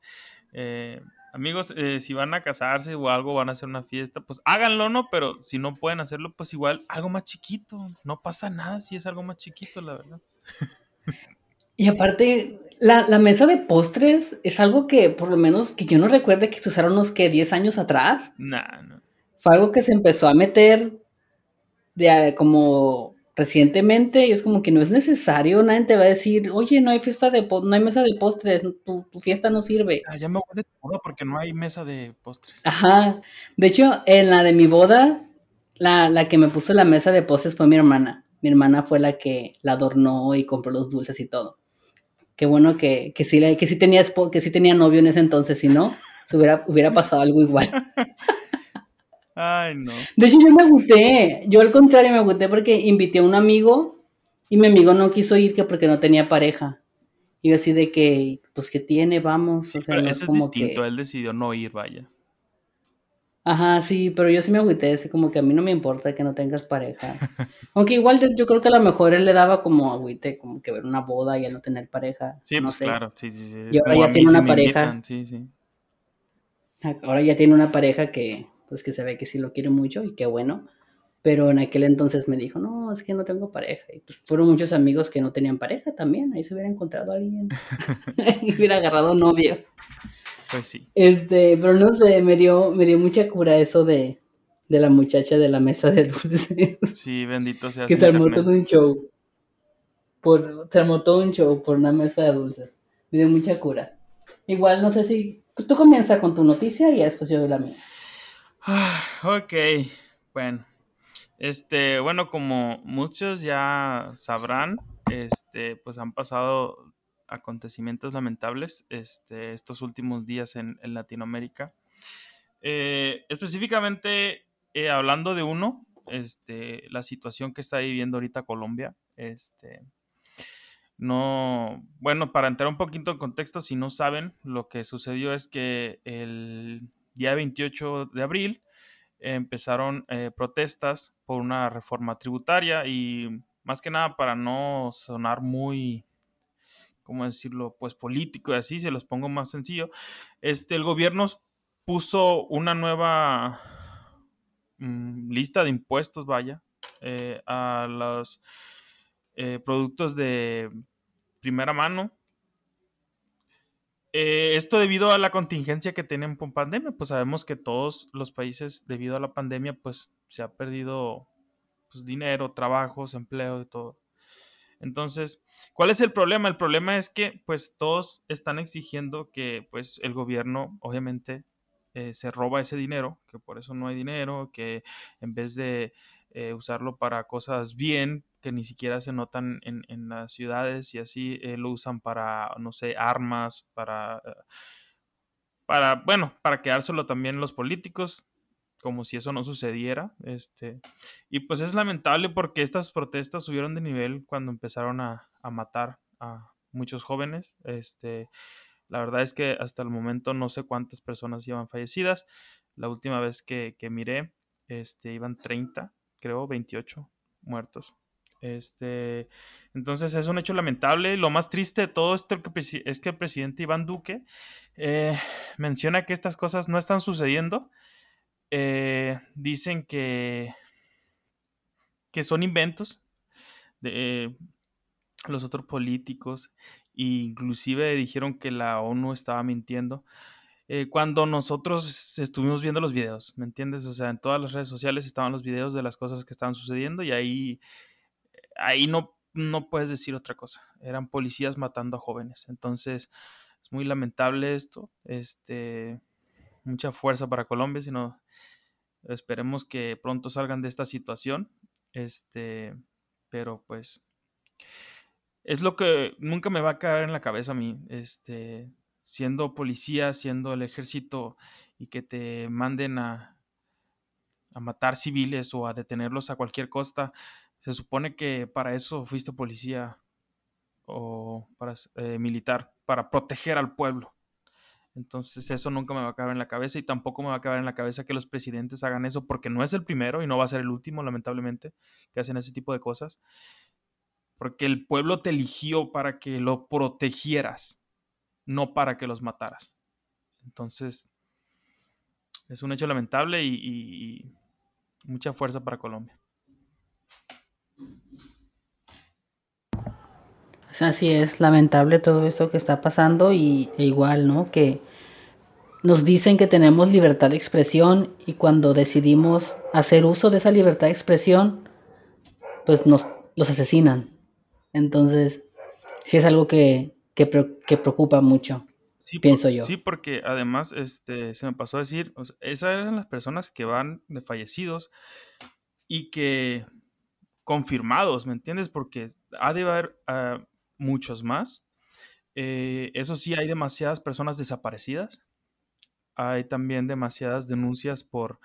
eh, amigos, eh, si van a casarse o algo, van a hacer una fiesta, pues háganlo, ¿no? Pero si no pueden hacerlo, pues igual algo más chiquito, no pasa nada si es algo más chiquito, la verdad. Y aparte, la, mesa de postres es algo que por lo menos que yo no recuerde que se usaron unos que 10 años atrás. Nah, no. Fue algo que se empezó a meter de como recientemente y es como que no es necesario, nadie te va a decir, oye, no hay fiesta de no hay mesa de postres, tu, fiesta no sirve. Ah, ya me voy de boda porque no hay mesa de postres. Ajá. De hecho, en la de mi boda, la, la que me puso la mesa de postres fue mi hermana. Mi hermana fue la que la adornó y compró los dulces y todo. Qué bueno que, que sí, que sí tenía que sí tenía novio en ese entonces, si no, se hubiera, hubiera pasado algo igual. Ay, no. De hecho, yo me agüité. Yo al contrario me agüité porque invité a un amigo y mi amigo no quiso ir que porque no tenía pareja. Y yo así de que, pues que tiene, vamos. o sea, pero es, como distinto, él decidió no ir, vaya. Ajá, sí, pero yo sí me agüité, así como que a mí no me importa que no tengas pareja. Aunque igual yo, yo creo que a lo mejor él le daba como agüite, como que ver una boda y él no tener pareja. Sí, no pues sé. claro, sí, sí, sí. Y ahora ya tiene una pareja. invitan, sí, sí. Ahora ya tiene una pareja que, pues que se ve que sí lo quiere mucho y qué bueno. Pero en aquel entonces me dijo, no, es que no tengo pareja. Y pues fueron muchos amigos que no tenían pareja también. Ahí se hubiera encontrado a alguien. y hubiera agarrado novio. Pues sí. Este, pero no sé, me dio, me dio mucha cura eso de, de la muchacha de la mesa de dulces. Sí, bendito sea que se armó todo un show. Por, se armó todo un show por una mesa de dulces. Me dio mucha cura. Igual, no sé si. Tú comienzas con tu noticia y después yo doy la mía. Ah, ok, bueno. Este, bueno, como muchos ya sabrán, este, pues han pasado acontecimientos lamentables este, estos últimos días en, Latinoamérica. Eh, específicamente, eh, hablando de uno, este, la situación que está viviendo ahorita Colombia, este, no, bueno, para entrar un poquito en contexto, si no saben, lo que sucedió es que el día 28 de abril empezaron eh, protestas por una reforma tributaria y más que nada para no sonar muy, ¿cómo decirlo? Pues político y así, se los pongo más sencillo. Este, el gobierno puso una nueva mm, lista de impuestos, vaya, eh, a los eh, productos de primera mano. Eh, esto debido a la contingencia que tienen por pandemia, pues sabemos que todos los países debido a la pandemia pues se ha perdido pues, dinero, trabajos, empleo y todo. Entonces, ¿cuál es el problema? El problema es que pues todos están exigiendo que pues el gobierno obviamente eh, se roba ese dinero, que por eso no hay dinero, que en vez de eh, usarlo para cosas bien, que ni siquiera se notan en, en las ciudades y así eh, lo usan para, no sé, armas, para, eh, para, bueno, para quedárselo también los políticos, como si eso no sucediera. Este, y pues es lamentable porque estas protestas subieron de nivel cuando empezaron a, a matar a muchos jóvenes. Este, la verdad es que hasta el momento no sé cuántas personas llevan fallecidas. La última vez que, que miré, este, iban 30, creo, 28 muertos. Este, entonces es un hecho lamentable. Lo más triste de todo esto es que el presidente Iván Duque eh, menciona que estas cosas no están sucediendo. Eh, dicen que, que son inventos de eh, los otros políticos e inclusive dijeron que la ONU estaba mintiendo. Eh, cuando nosotros estuvimos viendo los videos, ¿me entiendes? O sea, en todas las redes sociales estaban los videos de las cosas que estaban sucediendo y ahí, ahí no, no puedes decir otra cosa. Eran policías matando a jóvenes. Entonces, es muy lamentable esto. Este, mucha fuerza para Colombia, sino esperemos que pronto salgan de esta situación. Este, pero pues es lo que nunca me va a caer en la cabeza a mí, este, siendo policía, siendo el ejército y que te manden a, a matar civiles o a detenerlos a cualquier costa. Se supone que para eso fuiste policía o para eh, militar, para proteger al pueblo. Entonces eso nunca me va a caber en la cabeza y tampoco me va a caber en la cabeza que los presidentes hagan eso porque no es el primero y no va a ser el último, lamentablemente, que hacen ese tipo de cosas. Porque el pueblo te eligió para que lo protegieras, no para que los mataras. Entonces, es un hecho lamentable y, mucha fuerza para Colombia. Pues así es, lamentable todo esto que está pasando y e igual, ¿no? Que nos dicen que tenemos libertad de expresión y cuando decidimos hacer uso de esa libertad de expresión, pues nos los asesinan. Entonces, sí es algo que, que, que preocupa mucho, sí, pienso por, yo. Sí, porque además este, se me pasó a decir, o sea, esas eran las personas que van de fallecidos y que confirmados, ¿me entiendes? Porque ha de haber uh, muchos más. Eh, eso sí, hay demasiadas personas desaparecidas. Hay también demasiadas denuncias por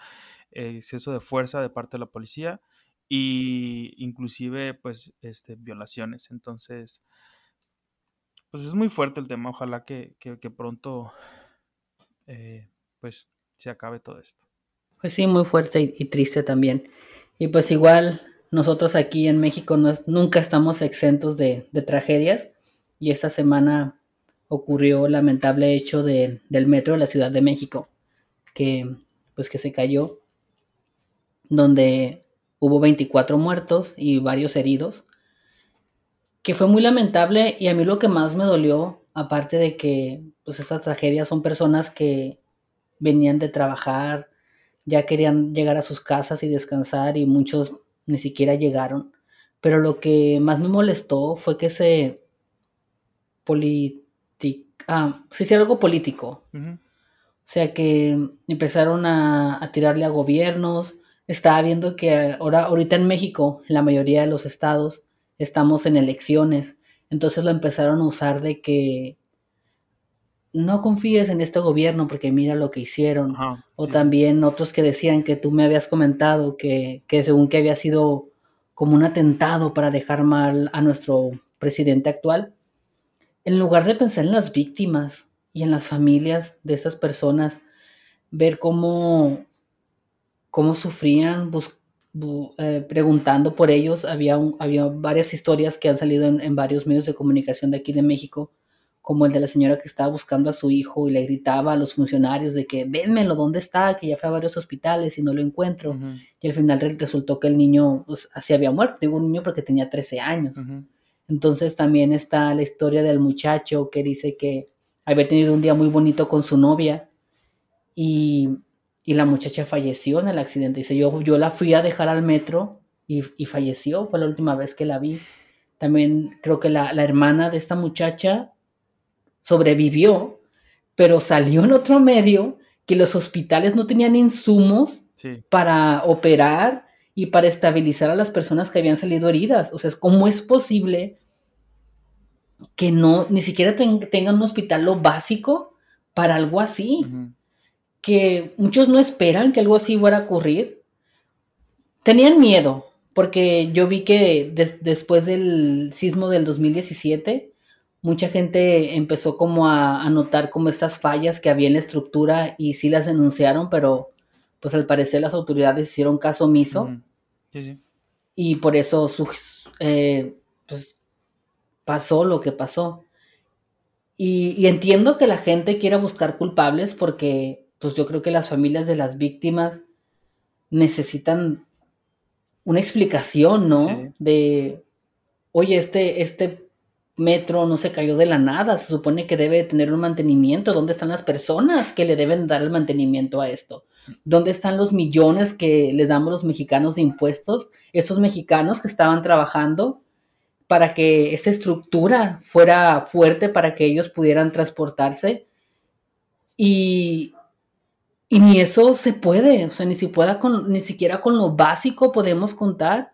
eh, exceso de fuerza de parte de la policía y inclusive pues este violaciones entonces pues es muy fuerte el tema ojalá que, pronto eh, pues se acabe todo esto Pues sí, muy fuerte y, triste también. Y pues igual nosotros aquí en México nunca estamos exentos de, tragedias y esta semana ocurrió el lamentable hecho del metro de la Ciudad de México, que pues que se cayó, donde hubo 24 muertos y varios heridos, que fue muy lamentable y a mí lo que más me dolió, aparte de que pues estas tragedias son personas que venían de trabajar, ya querían llegar a sus casas y descansar y muchos ni siquiera llegaron. Pero lo que más me molestó fue que se ah, se hiciera algo político. O sea que empezaron a, a, tirarle a gobiernos. Estaba viendo que ahora, ahorita en México, en la mayoría de los estados, estamos en elecciones. Entonces lo empezaron a usar de que no confíes en este gobierno porque mira lo que hicieron. o también otros que decían que tú me habías comentado que, que según que había sido como un atentado para dejar mal a nuestro presidente actual. En lugar de pensar en las víctimas y en las familias de esas personas, ver cómo, cómo sufrían, eh, preguntando por ellos, había, había varias historias que han salido en, en varios medios de comunicación de aquí de México como el de la señora que estaba buscando a su hijo y le gritaba a los funcionarios de que dénmelo, ¿dónde está? Que ya fue a varios hospitales y no lo encuentro. Y al final resultó que el niño pues, así había muerto, digo un niño porque tenía 13 años. Entonces también está la historia del muchacho que dice que había tenido un día muy bonito con su novia y, la muchacha falleció en el accidente. Dice, yo, yo la fui a dejar al metro y, falleció, fue la última vez que la vi. También creo que la, la hermana de esta muchacha sobrevivió, pero salió en otro medio que los hospitales no tenían insumos para operar y para estabilizar a las personas que habían salido heridas. O sea, ¿cómo es posible que no, ni siquiera tengan un hospital lo básico para algo así? Que muchos no esperan que algo así fuera a ocurrir. Tenían miedo, porque yo vi que después del sismo del 2017, mucha gente empezó como a, notar como estas fallas que había en la estructura y sí las denunciaron, pero pues al parecer las autoridades hicieron caso omiso. sí, sí. Y por eso eh, pues, pasó lo que pasó. Y, entiendo que la gente quiera buscar culpables porque pues yo creo que las familias de las víctimas necesitan una explicación, ¿no? De, oye, este, este metro no se cayó de la nada, se supone que debe tener un mantenimiento, ¿dónde están las personas que le deben dar el mantenimiento a esto? ¿Dónde están los millones que les damos los mexicanos de impuestos? Estos mexicanos que estaban trabajando para que esta estructura fuera fuerte para que ellos pudieran transportarse. Y, y ni eso se puede, o sea, ni, con, ni siquiera con lo básico podemos contar.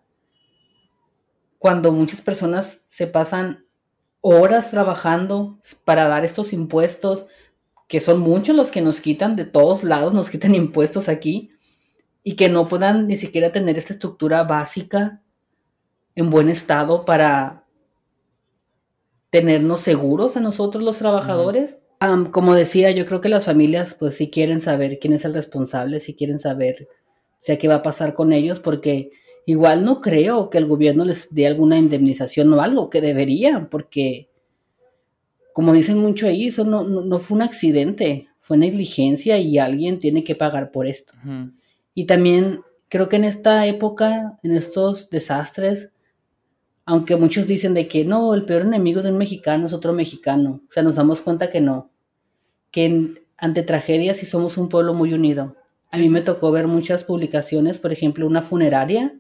Cuando muchas personas se pasan horas trabajando para dar estos impuestos, que son muchos los que nos quitan de todos lados, nos quitan impuestos aquí, y que no puedan ni siquiera tener esta estructura básica en buen estado para tenernos seguros a nosotros los trabajadores. Como decía, yo creo que las familias pues sí quieren saber quién es el responsable, si quieren saber si qué va a pasar con ellos, porque igual no creo que el gobierno les dé alguna indemnización o algo, que deberían, porque como dicen mucho ahí, eso no, fue un accidente, fue negligencia y alguien tiene que pagar por esto. Y también creo que en esta época, en estos desastres, aunque muchos dicen de que no, el peor enemigo de un mexicano es otro mexicano, o sea, nos damos cuenta que no, que ante tragedias sí somos un pueblo muy unido. A mí me tocó ver muchas publicaciones, por ejemplo, una funeraria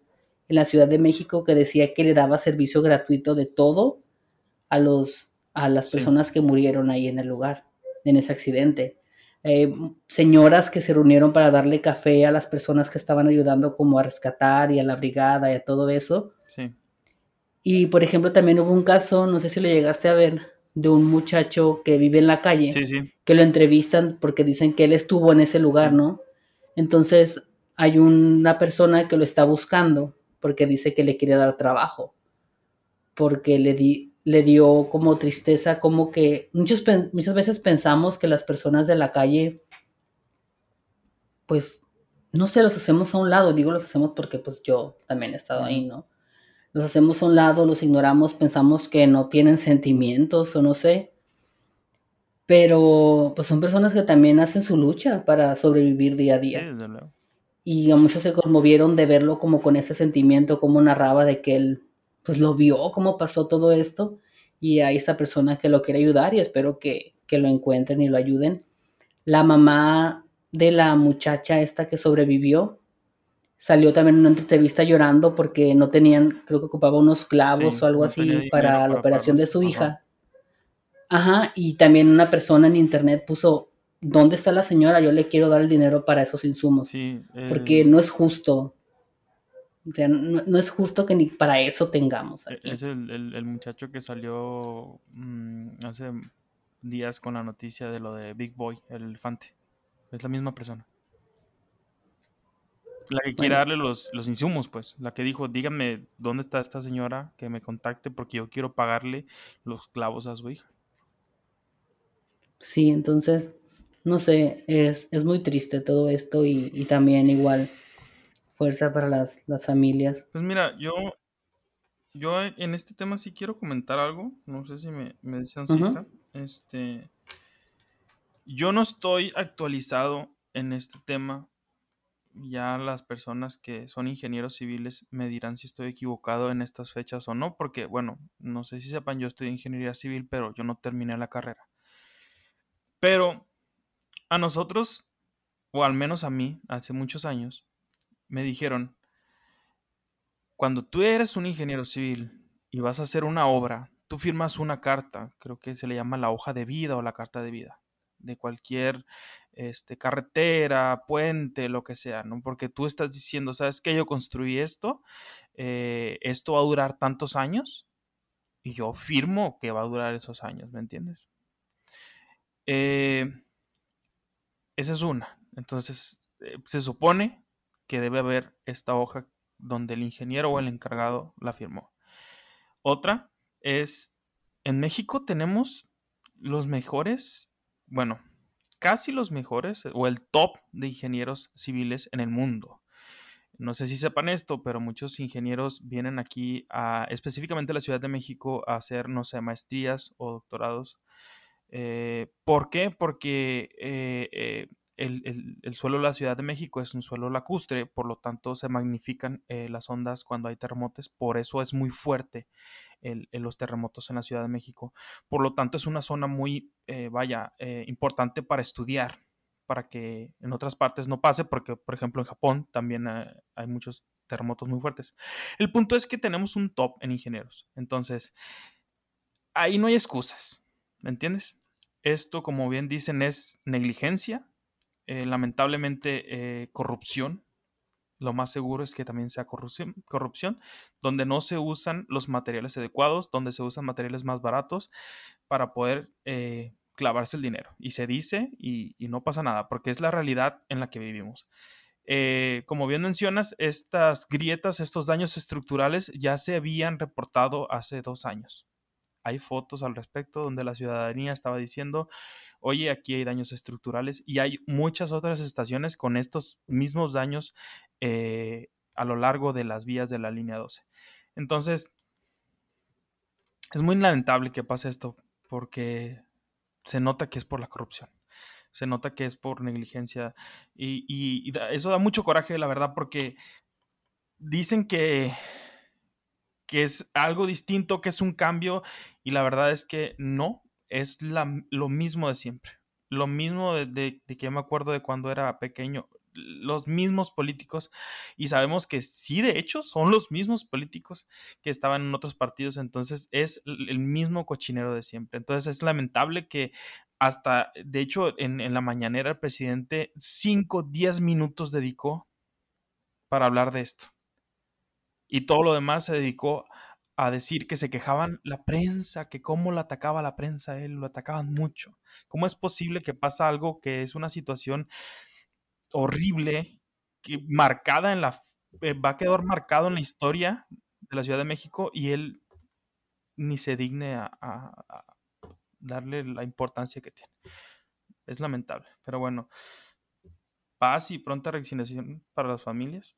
en la Ciudad de México que decía que le daba servicio gratuito de todo a, los, a las personas que murieron ahí en el lugar, en ese accidente. Eh, señoras que se reunieron para darle café a las personas que estaban ayudando como a rescatar y a la brigada y a todo eso. Sí. Y por ejemplo también hubo un caso, no sé si lo llegaste a ver, de un muchacho que vive en la calle, que lo entrevistan porque dicen que él estuvo en ese lugar, ¿no? Entonces hay una persona que lo está buscando porque dice que le quiere dar trabajo, porque le, di, le dio como tristeza, como que muchos, muchas veces pensamos que las personas de la calle, pues no sé, los hacemos a un lado, digo los hacemos porque pues yo también he estado ahí, ¿no? Los hacemos a un lado, los ignoramos, pensamos que no tienen sentimientos o no sé. Pero pues son personas que también hacen su lucha para sobrevivir día a día. Y a muchos se conmovieron de verlo como con ese sentimiento, como narraba de que él pues lo vio, cómo pasó todo esto. Y hay esta persona que lo quiere ayudar y espero que, que lo encuentren y lo ayuden. La mamá de la muchacha esta que sobrevivió salió también en una entrevista llorando porque no tenían, creo que ocupaba unos clavos o algo así para la operación de su hija. Ajá, y también una persona en internet puso, ¿dónde está la señora? Yo le quiero dar el dinero para esos insumos. Sí, Porque no es justo. O sea, no, es justo que ni para eso tengamos. E, es el, muchacho que salió mm, hace días con la noticia de lo de Big Boy, el elefante. Es la misma persona. La que quiere darle los, insumos, pues. La que dijo, dígame dónde está esta señora que me contacte porque yo quiero pagarle los clavos a su hija. Sí, entonces, no sé, es, muy triste todo esto y, también igual fuerza para las, familias. Pues mira, yo, yo en este tema sí quiero comentar algo. No sé si me, me dicen cita. Este, yo no estoy actualizado en este tema. Ya las personas que son ingenieros civiles me dirán si estoy equivocado en estas fechas o no, porque bueno, no sé si sepan, yo estoy en ingeniería civil, pero yo no terminé la carrera. Pero a nosotros, o al menos a mí, hace muchos años, me dijeron, cuando tú eres un ingeniero civil y vas a hacer una obra, tú firmas una carta, creo que se le llama la hoja de vida o la carta de vida de cualquier este, carretera, puente, lo que sea, ¿no? Porque tú estás diciendo, ¿sabes qué? Yo construí esto, eh, esto va a durar tantos años y yo firmo que va a durar esos años, ¿me entiendes? Eh, esa es una. Entonces, eh, se supone que debe haber esta hoja donde el ingeniero o el encargado la firmó. Otra es, en México tenemos los mejores bueno, casi los mejores o el top de ingenieros civiles en el mundo. No sé si sepan esto, pero muchos ingenieros vienen aquí a, específicamente a la Ciudad de México a hacer, no sé, maestrías o doctorados. Eh, ¿Por qué? Porque eh, eh, el, suelo de la Ciudad de México es un suelo lacustre, por lo tanto se magnifican las ondas cuando hay terremotos, por eso es muy fuerte los terremotos en la Ciudad de México. Por lo tanto, es una zona muy, eh, vaya, eh, importante para estudiar, para que en otras partes no pase, porque, por ejemplo, en Japón también eh, hay muchos terremotos muy fuertes. El punto es que tenemos un top en ingenieros. Entonces, ahí no hay excusas, ¿me entiendes? Esto, como bien dicen, es negligencia, lamentablemente corrupción, lo más seguro es que también sea corrupción, corrupción, donde no se usan los materiales adecuados, donde se usan materiales más baratos para poder eh, clavarse el dinero. Y se dice y, no pasa nada, porque es la realidad en la que vivimos. Eh, como bien mencionas, estas grietas, estos daños estructurales ya se habían reportado hace dos años. Hay fotos al respecto donde la ciudadanía estaba diciendo, oye, aquí hay daños estructurales y hay muchas otras estaciones con estos mismos daños eh, a lo largo de las vías de la línea 12. Entonces, es muy lamentable que pase esto porque se nota que es por la corrupción. Se nota que es por negligencia y, eso da mucho coraje, la verdad, porque dicen que que es algo distinto, que es un cambio, y la verdad es que no, es lo mismo de siempre. Lo mismo de, que me acuerdo de cuando era pequeño, los mismos políticos, y sabemos que sí, de hecho, son los mismos políticos que estaban en otros partidos, entonces es el mismo cochinero de siempre. Entonces es lamentable que hasta, de hecho, en, en la mañanera el presidente 5, 10 minutos dedicó para hablar de esto y todo lo demás se dedicó a decir que se quejaban la prensa, que cómo lo atacaba la prensa él, lo atacaban mucho. ¿Cómo es posible que pasa algo que es una situación horrible, que marcada en la eh, va a quedar marcado en la historia de la Ciudad de México y él ni se digne a, a darle la importancia que tiene. Es lamentable, pero bueno. paz y pronta resignación para las familias.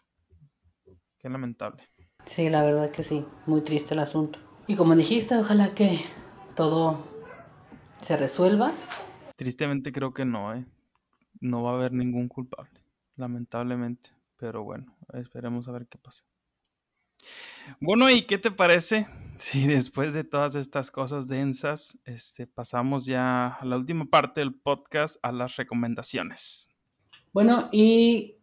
Qué lamentable. Sí, la verdad que sí, muy triste el asunto. Y como dijiste, ojalá que todo se resuelva. Tristemente creo que no, ¿eh? No va a haber ningún culpable, lamentablemente. Pero bueno, esperemos a ver qué pasa. Bueno, ¿y qué te parece si después de todas estas cosas densas, este, pasamos ya a la última parte del podcast, a las recomendaciones? Bueno, y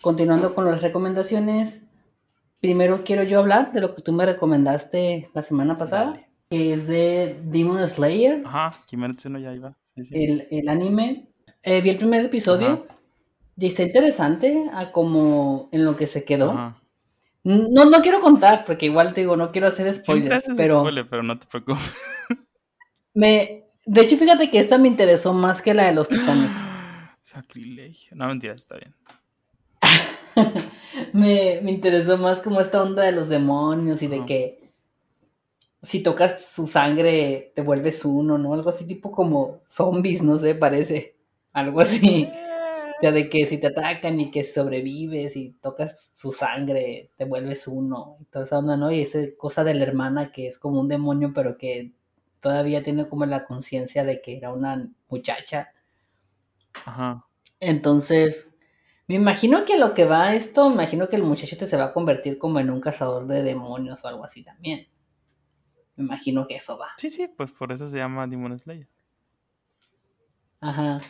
continuando con las recomendaciones, primero quiero yo hablar de lo que tú me recomendaste la semana pasada, que es de Demon Slayer. Ajá, Kimetsu no Yaiba. Sí, sí. El, el anime. Eh, vi el primer episodio y está interesante a como en lo que se quedó. Ajá. No, no quiero contar, porque igual te digo, no quiero hacer spoilers, pero spoiler, pero no te preocupes. me... De hecho, fíjate que esta me interesó más que la de los titanes. Sacrilegio. No, mentira, está bien. me, me interesó más como esta onda de los demonios y de Ajá. que si tocas su sangre te vuelves uno, ¿no? Algo así tipo como zombies, no sé, parece. Algo así. Sea, de que si te atacan y que sobrevives y tocas su sangre, te vuelves uno. Y toda esa onda, ¿no? Y esa cosa de la hermana que es como un demonio, pero que todavía tiene como la conciencia de que era una muchacha. Ajá. Entonces, me imagino que lo que va a esto, me imagino que el muchacho este se va a convertir como en un cazador de demonios o algo así también. Me imagino que eso va. Sí, sí, pues por eso se llama Demon Slayer. Ajá.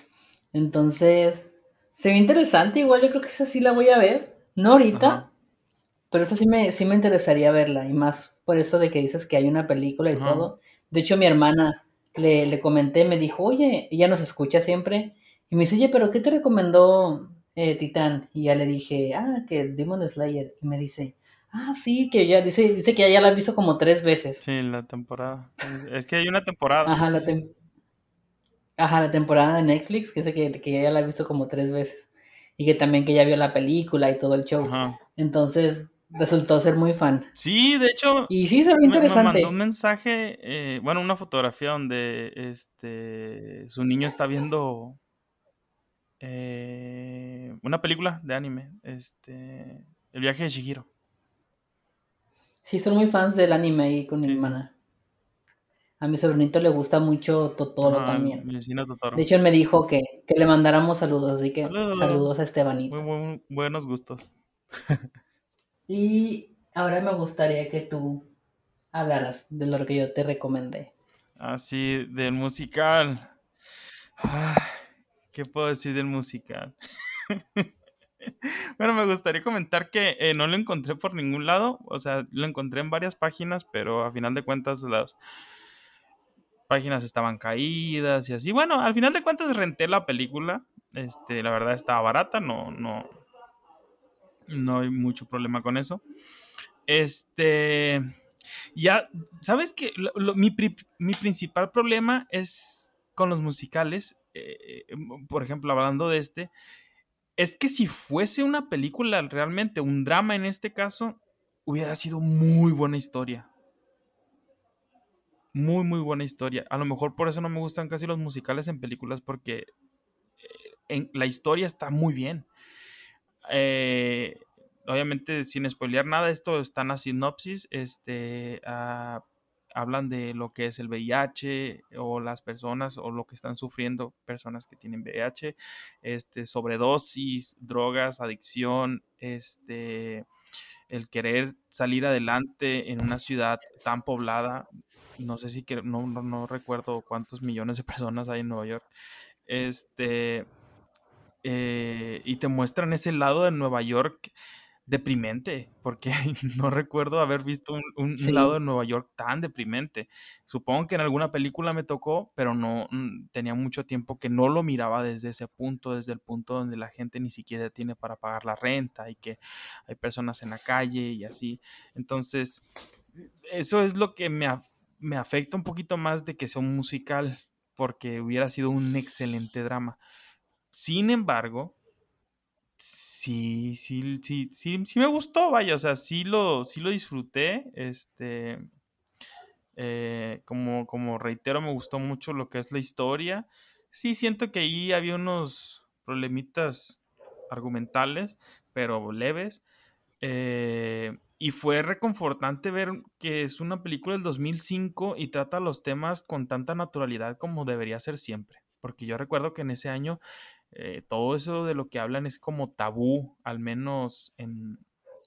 Entonces, se ve interesante. Igual yo creo que esa sí la voy a ver. No ahorita, Ajá. pero eso sí me, sí me interesaría verla. Y más por eso de que dices que hay una película y Ajá. todo. De hecho, mi hermana le, le comenté, me dijo, oye, ella nos escucha siempre. Y me dice, oye, pero ¿qué te recomendó eh, Titán? Y ya le dije, ah, que Demon Slayer. Y me dice, ah, sí, que ya, dice, dice que ya la ha visto como tres veces. Sí, la temporada. Es que hay una temporada. Ajá, la, tem- Ajá, la temporada de Netflix, que dice que, que ya la ha visto como tres veces. Y que también que ya vio la película y todo el show. Ajá. Entonces, resultó ser muy fan. Sí, de hecho, Y sí, se ve me, me interesante. mandó un mensaje, eh, bueno, una fotografía donde este su niño está viendo eh, una película de anime, este, El viaje de Shihiro. Sí, son muy fans del anime ahí con mi Sí, hermana. A mi sobrinito le gusta mucho Totoro Ajá, también. Totoro. De hecho, él me dijo que, que le mandáramos saludos, así que Saludos. saludos a Estebanito. muy buenos gustos. Y ahora me gustaría que tú hablaras de lo que yo te recomendé. Así, del musical. Ay, ¿qué puedo decir del musical? Bueno, me gustaría comentar que eh, no lo encontré por ningún lado, o sea, lo encontré en varias páginas, pero a final de cuentas las páginas estaban caídas y así. Bueno, al final de cuentas renté la película, este, la verdad estaba barata, no, no, no hay mucho problema con eso. Este, ya, ¿sabes lo- mi, mi principal problema es con los musicales, eh, por ejemplo, hablando de este, es que si fuese una película realmente, un drama en este caso, hubiera sido muy buena historia. Muy, muy buena historia. A lo mejor por eso no me gustan casi los musicales en películas, porque eh, la historia está muy bien. Eh, obviamente, sin spoilear nada, esto está en la sinopsis. Este, ah, hablan de lo que es el VIH o las personas o lo que están sufriendo personas que tienen VIH, este, sobredosis, drogas, adicción, este, el querer salir adelante en una ciudad tan poblada. No sé si que, no, no, no recuerdo cuántos millones de personas hay en Nueva York. Este, eh, y te muestran ese lado de Nueva York deprimente, porque no recuerdo haber visto un, un- un Sí. lado de Nueva York tan deprimente. Supongo que en alguna película me tocó, pero no mm, tenía mucho tiempo que no lo miraba desde ese punto, desde el punto donde la gente ni siquiera tiene para pagar la renta y que hay personas en la calle y así. Entonces, eso es lo que me, me afecta un poquito más de que sea un musical, porque hubiera sido un excelente drama. Sin embargo, sí, sí, sí, sí, sí me gustó, vaya, o sea, sí lo, sí lo disfruté, este, eh, como, como reitero, me gustó mucho lo que es la historia. Sí, siento que ahí había unos problemitas argumentales, pero leves. Eh, y fue reconfortante ver que es una película del 2005 y trata los temas con tanta naturalidad como debería ser siempre. Porque yo recuerdo que en ese año eh, todo eso de lo que hablan es como tabú, al menos en,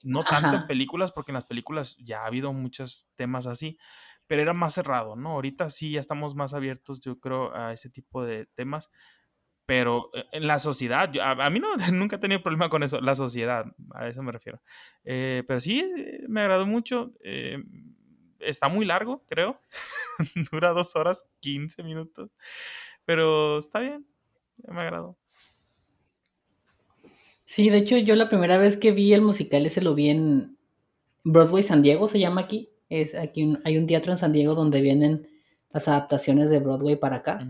no tanto en películas, porque en las películas ya ha habido muchos temas así, pero era más cerrado, ¿no? Ahorita sí ya estamos más abiertos, yo creo, a ese tipo de temas, pero eh, en la sociedad, a, mí no, nunca he tenido problema con eso, la sociedad, a eso me refiero. Eh, pero sí, me agradó mucho. Eh, está muy largo, creo. Dura dos horas, 15 minutos. Pero está bien, me agradó. Sí, de hecho, yo la primera vez que vi el musical ese lo vi en Broadway San Diego, se llama aquí. Es aquí hay un teatro en San Diego donde vienen las adaptaciones de Broadway para acá.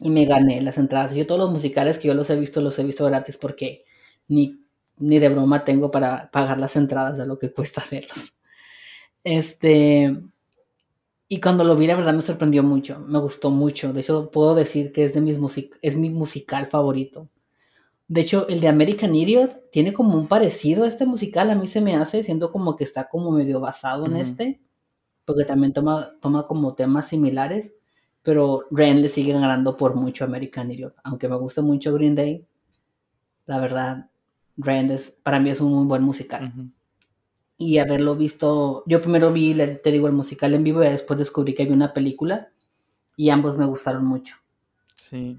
Y me gané las entradas. Yo todos los musicales que yo los he visto, los he visto gratis porque ni, ni de broma tengo para pagar las entradas de lo que cuesta verlos. Este. Y cuando lo vi, la verdad me sorprendió mucho. Me gustó mucho. De hecho, puedo decir que es, de mis es mi musical favorito. De hecho, el de American Idiot tiene como un parecido a este musical, a mí se me hace, siendo como que está como medio basado en este, porque también toma, toma como temas similares, pero Ren le sigue ganando por mucho American Idiot. Aunque me gusta mucho Green Day, la verdad, Ren es, para mí es un muy buen musical. Y haberlo visto, yo primero vi, te digo, el musical en vivo y después descubrí que había una película y ambos me gustaron mucho. Sí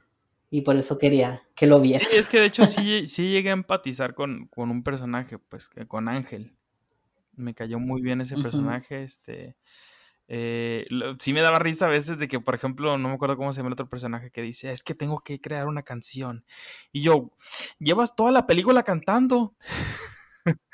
y por eso quería que lo viera. Sí, es que de hecho sí, sí llegué a empatizar con, un personaje, pues, con Ángel. Me cayó muy bien ese personaje, este... Eh, sí me daba risa a veces de que, por ejemplo, no me acuerdo cómo se llama el otro personaje que dice, es que tengo que crear una canción. Y yo, llevas toda la película cantando.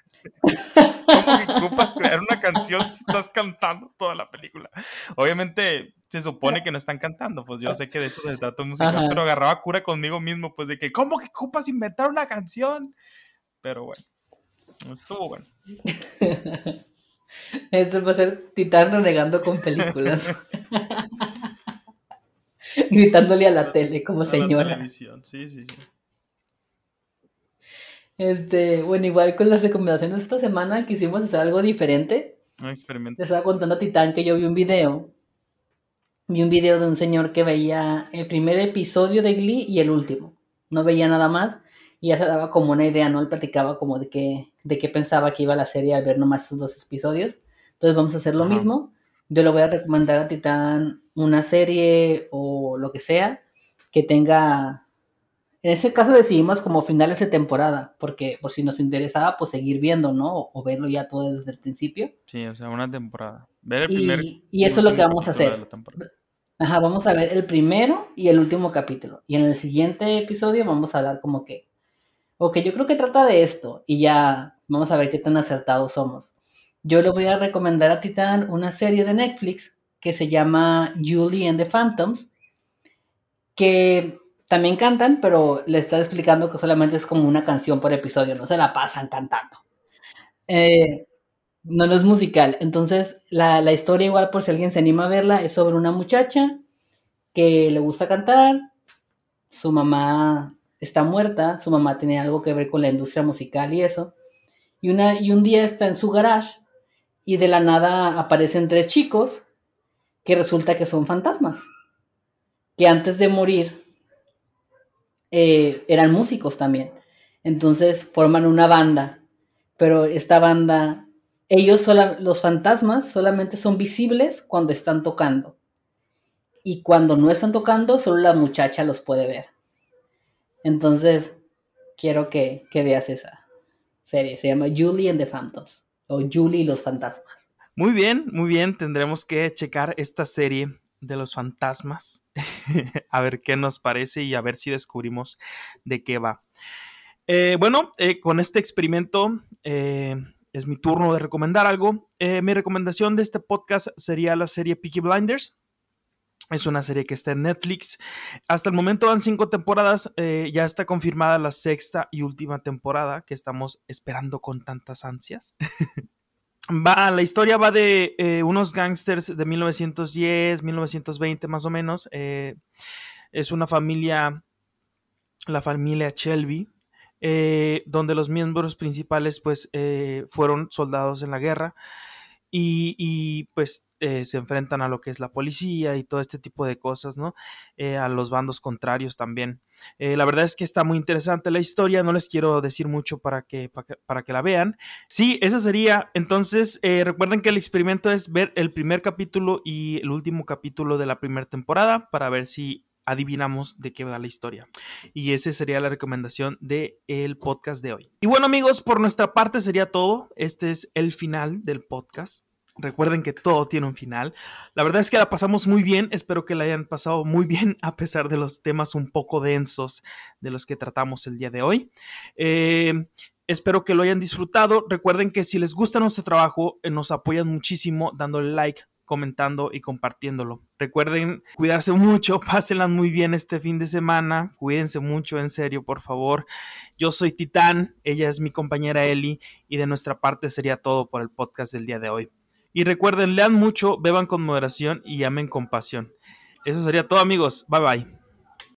¿Cómo que ocupas crear una canción si estás cantando toda la película? Obviamente se supone que no están cantando, pues yo sé que de eso se trata música, pero agarraba cura conmigo mismo, pues de que, ¿cómo que ocupas inventar una canción? Pero bueno, estuvo bueno. Eso va a ser Titán renegando con películas. Gritándole a la tele como señora. sí, sí, sí. Este, bueno, igual con las recomendaciones de esta semana quisimos hacer algo diferente. Un experimento. Les estaba contando a Titán que yo vi un video. Vi un video de un señor que veía el primer episodio de Glee y el último. No veía nada más y ya se daba como una idea, ¿no? Él platicaba como de qué, de qué pensaba que iba la serie al ver nomás esos dos episodios. Entonces vamos a hacer lo mismo. Yo le voy a recomendar a Titán una serie o lo que sea que tenga en ese caso decidimos como finales de temporada, porque por si nos interesaba, pues seguir viendo, ¿no? O, verlo ya todo desde el principio. Sí, o sea, una temporada. Ver el y, primer, y eso es lo que vamos a hacer. Ajá, vamos a ver el primero y el último capítulo. Y en el siguiente episodio vamos a hablar como que, ok, yo creo que trata de esto. Y ya vamos a ver qué tan acertados somos. Yo le voy a recomendar a Titán una serie de Netflix que se llama Julie and the Phantoms, que también cantan, pero le está explicando que solamente es como una canción por episodio, no se la pasan cantando. Eh, no, no es musical. Entonces, la, la, historia, igual por si alguien se anima a verla, es sobre una muchacha que le gusta cantar. Su mamá está muerta, su mamá tenía algo que ver con la industria musical y eso. Y, una, y un día está en su garage y de la nada aparecen tres chicos que resulta que son fantasmas. Que antes de morir eh, eran músicos también. Entonces forman una banda, pero esta banda, ellos, los fantasmas, solamente son visibles cuando están tocando. Y cuando no están tocando, solo la muchacha los puede ver. Entonces, quiero que, que veas esa serie. Se llama Julie and the Phantoms. O Julie y los fantasmas. Muy bien, muy bien. Tendremos que checar esta serie de los fantasmas, a ver qué nos parece y a ver si descubrimos de qué va. Eh, bueno, eh, con este experimento eh, es mi turno de recomendar algo. mi recomendación de este podcast sería la serie Peaky Blinders. Es una serie que está en Netflix. Hasta el momento dan cinco temporadas. ya está confirmada la sexta y última temporada que estamos esperando con tantas ansias. Va, la historia va de eh, unos gangsters de 1910, 1920 más o menos. Eh, es una familia, la familia Shelby. Eh, donde los miembros principales pues eh, fueron soldados en la guerra y, pues eh, se enfrentan a lo que es la policía y todo este tipo de cosas, ¿no? a los bandos contrarios también. la verdad es que está muy interesante la historia, no les quiero decir mucho para que, para que, la vean. Sí, eso sería. Entonces, recuerden que el experimento es ver el primer capítulo y el último capítulo de la primera temporada para ver si adivinamos de qué va la historia. Y esa sería la recomendación del el podcast de hoy. Y bueno amigos, por nuestra parte sería todo. Este es el final del podcast. Recuerden que todo tiene un final. La verdad es que la pasamos muy bien. Espero que la hayan pasado muy bien a pesar de los temas un poco densos de los que tratamos el día de hoy. Eh, espero que lo hayan disfrutado. Recuerden que si les gusta nuestro trabajo, eh, nos apoyan muchísimo dándole like, comentando y compartiéndolo. Recuerden cuidarse mucho, pásenla muy bien este fin de semana, cuídense mucho, en serio, por favor. Yo soy Titán, ella es mi compañera Eli y de nuestra parte sería todo por el podcast del día de hoy. Y recuerden, lean mucho, beban con moderación y amen con pasión. Eso sería todo amigos, bye bye.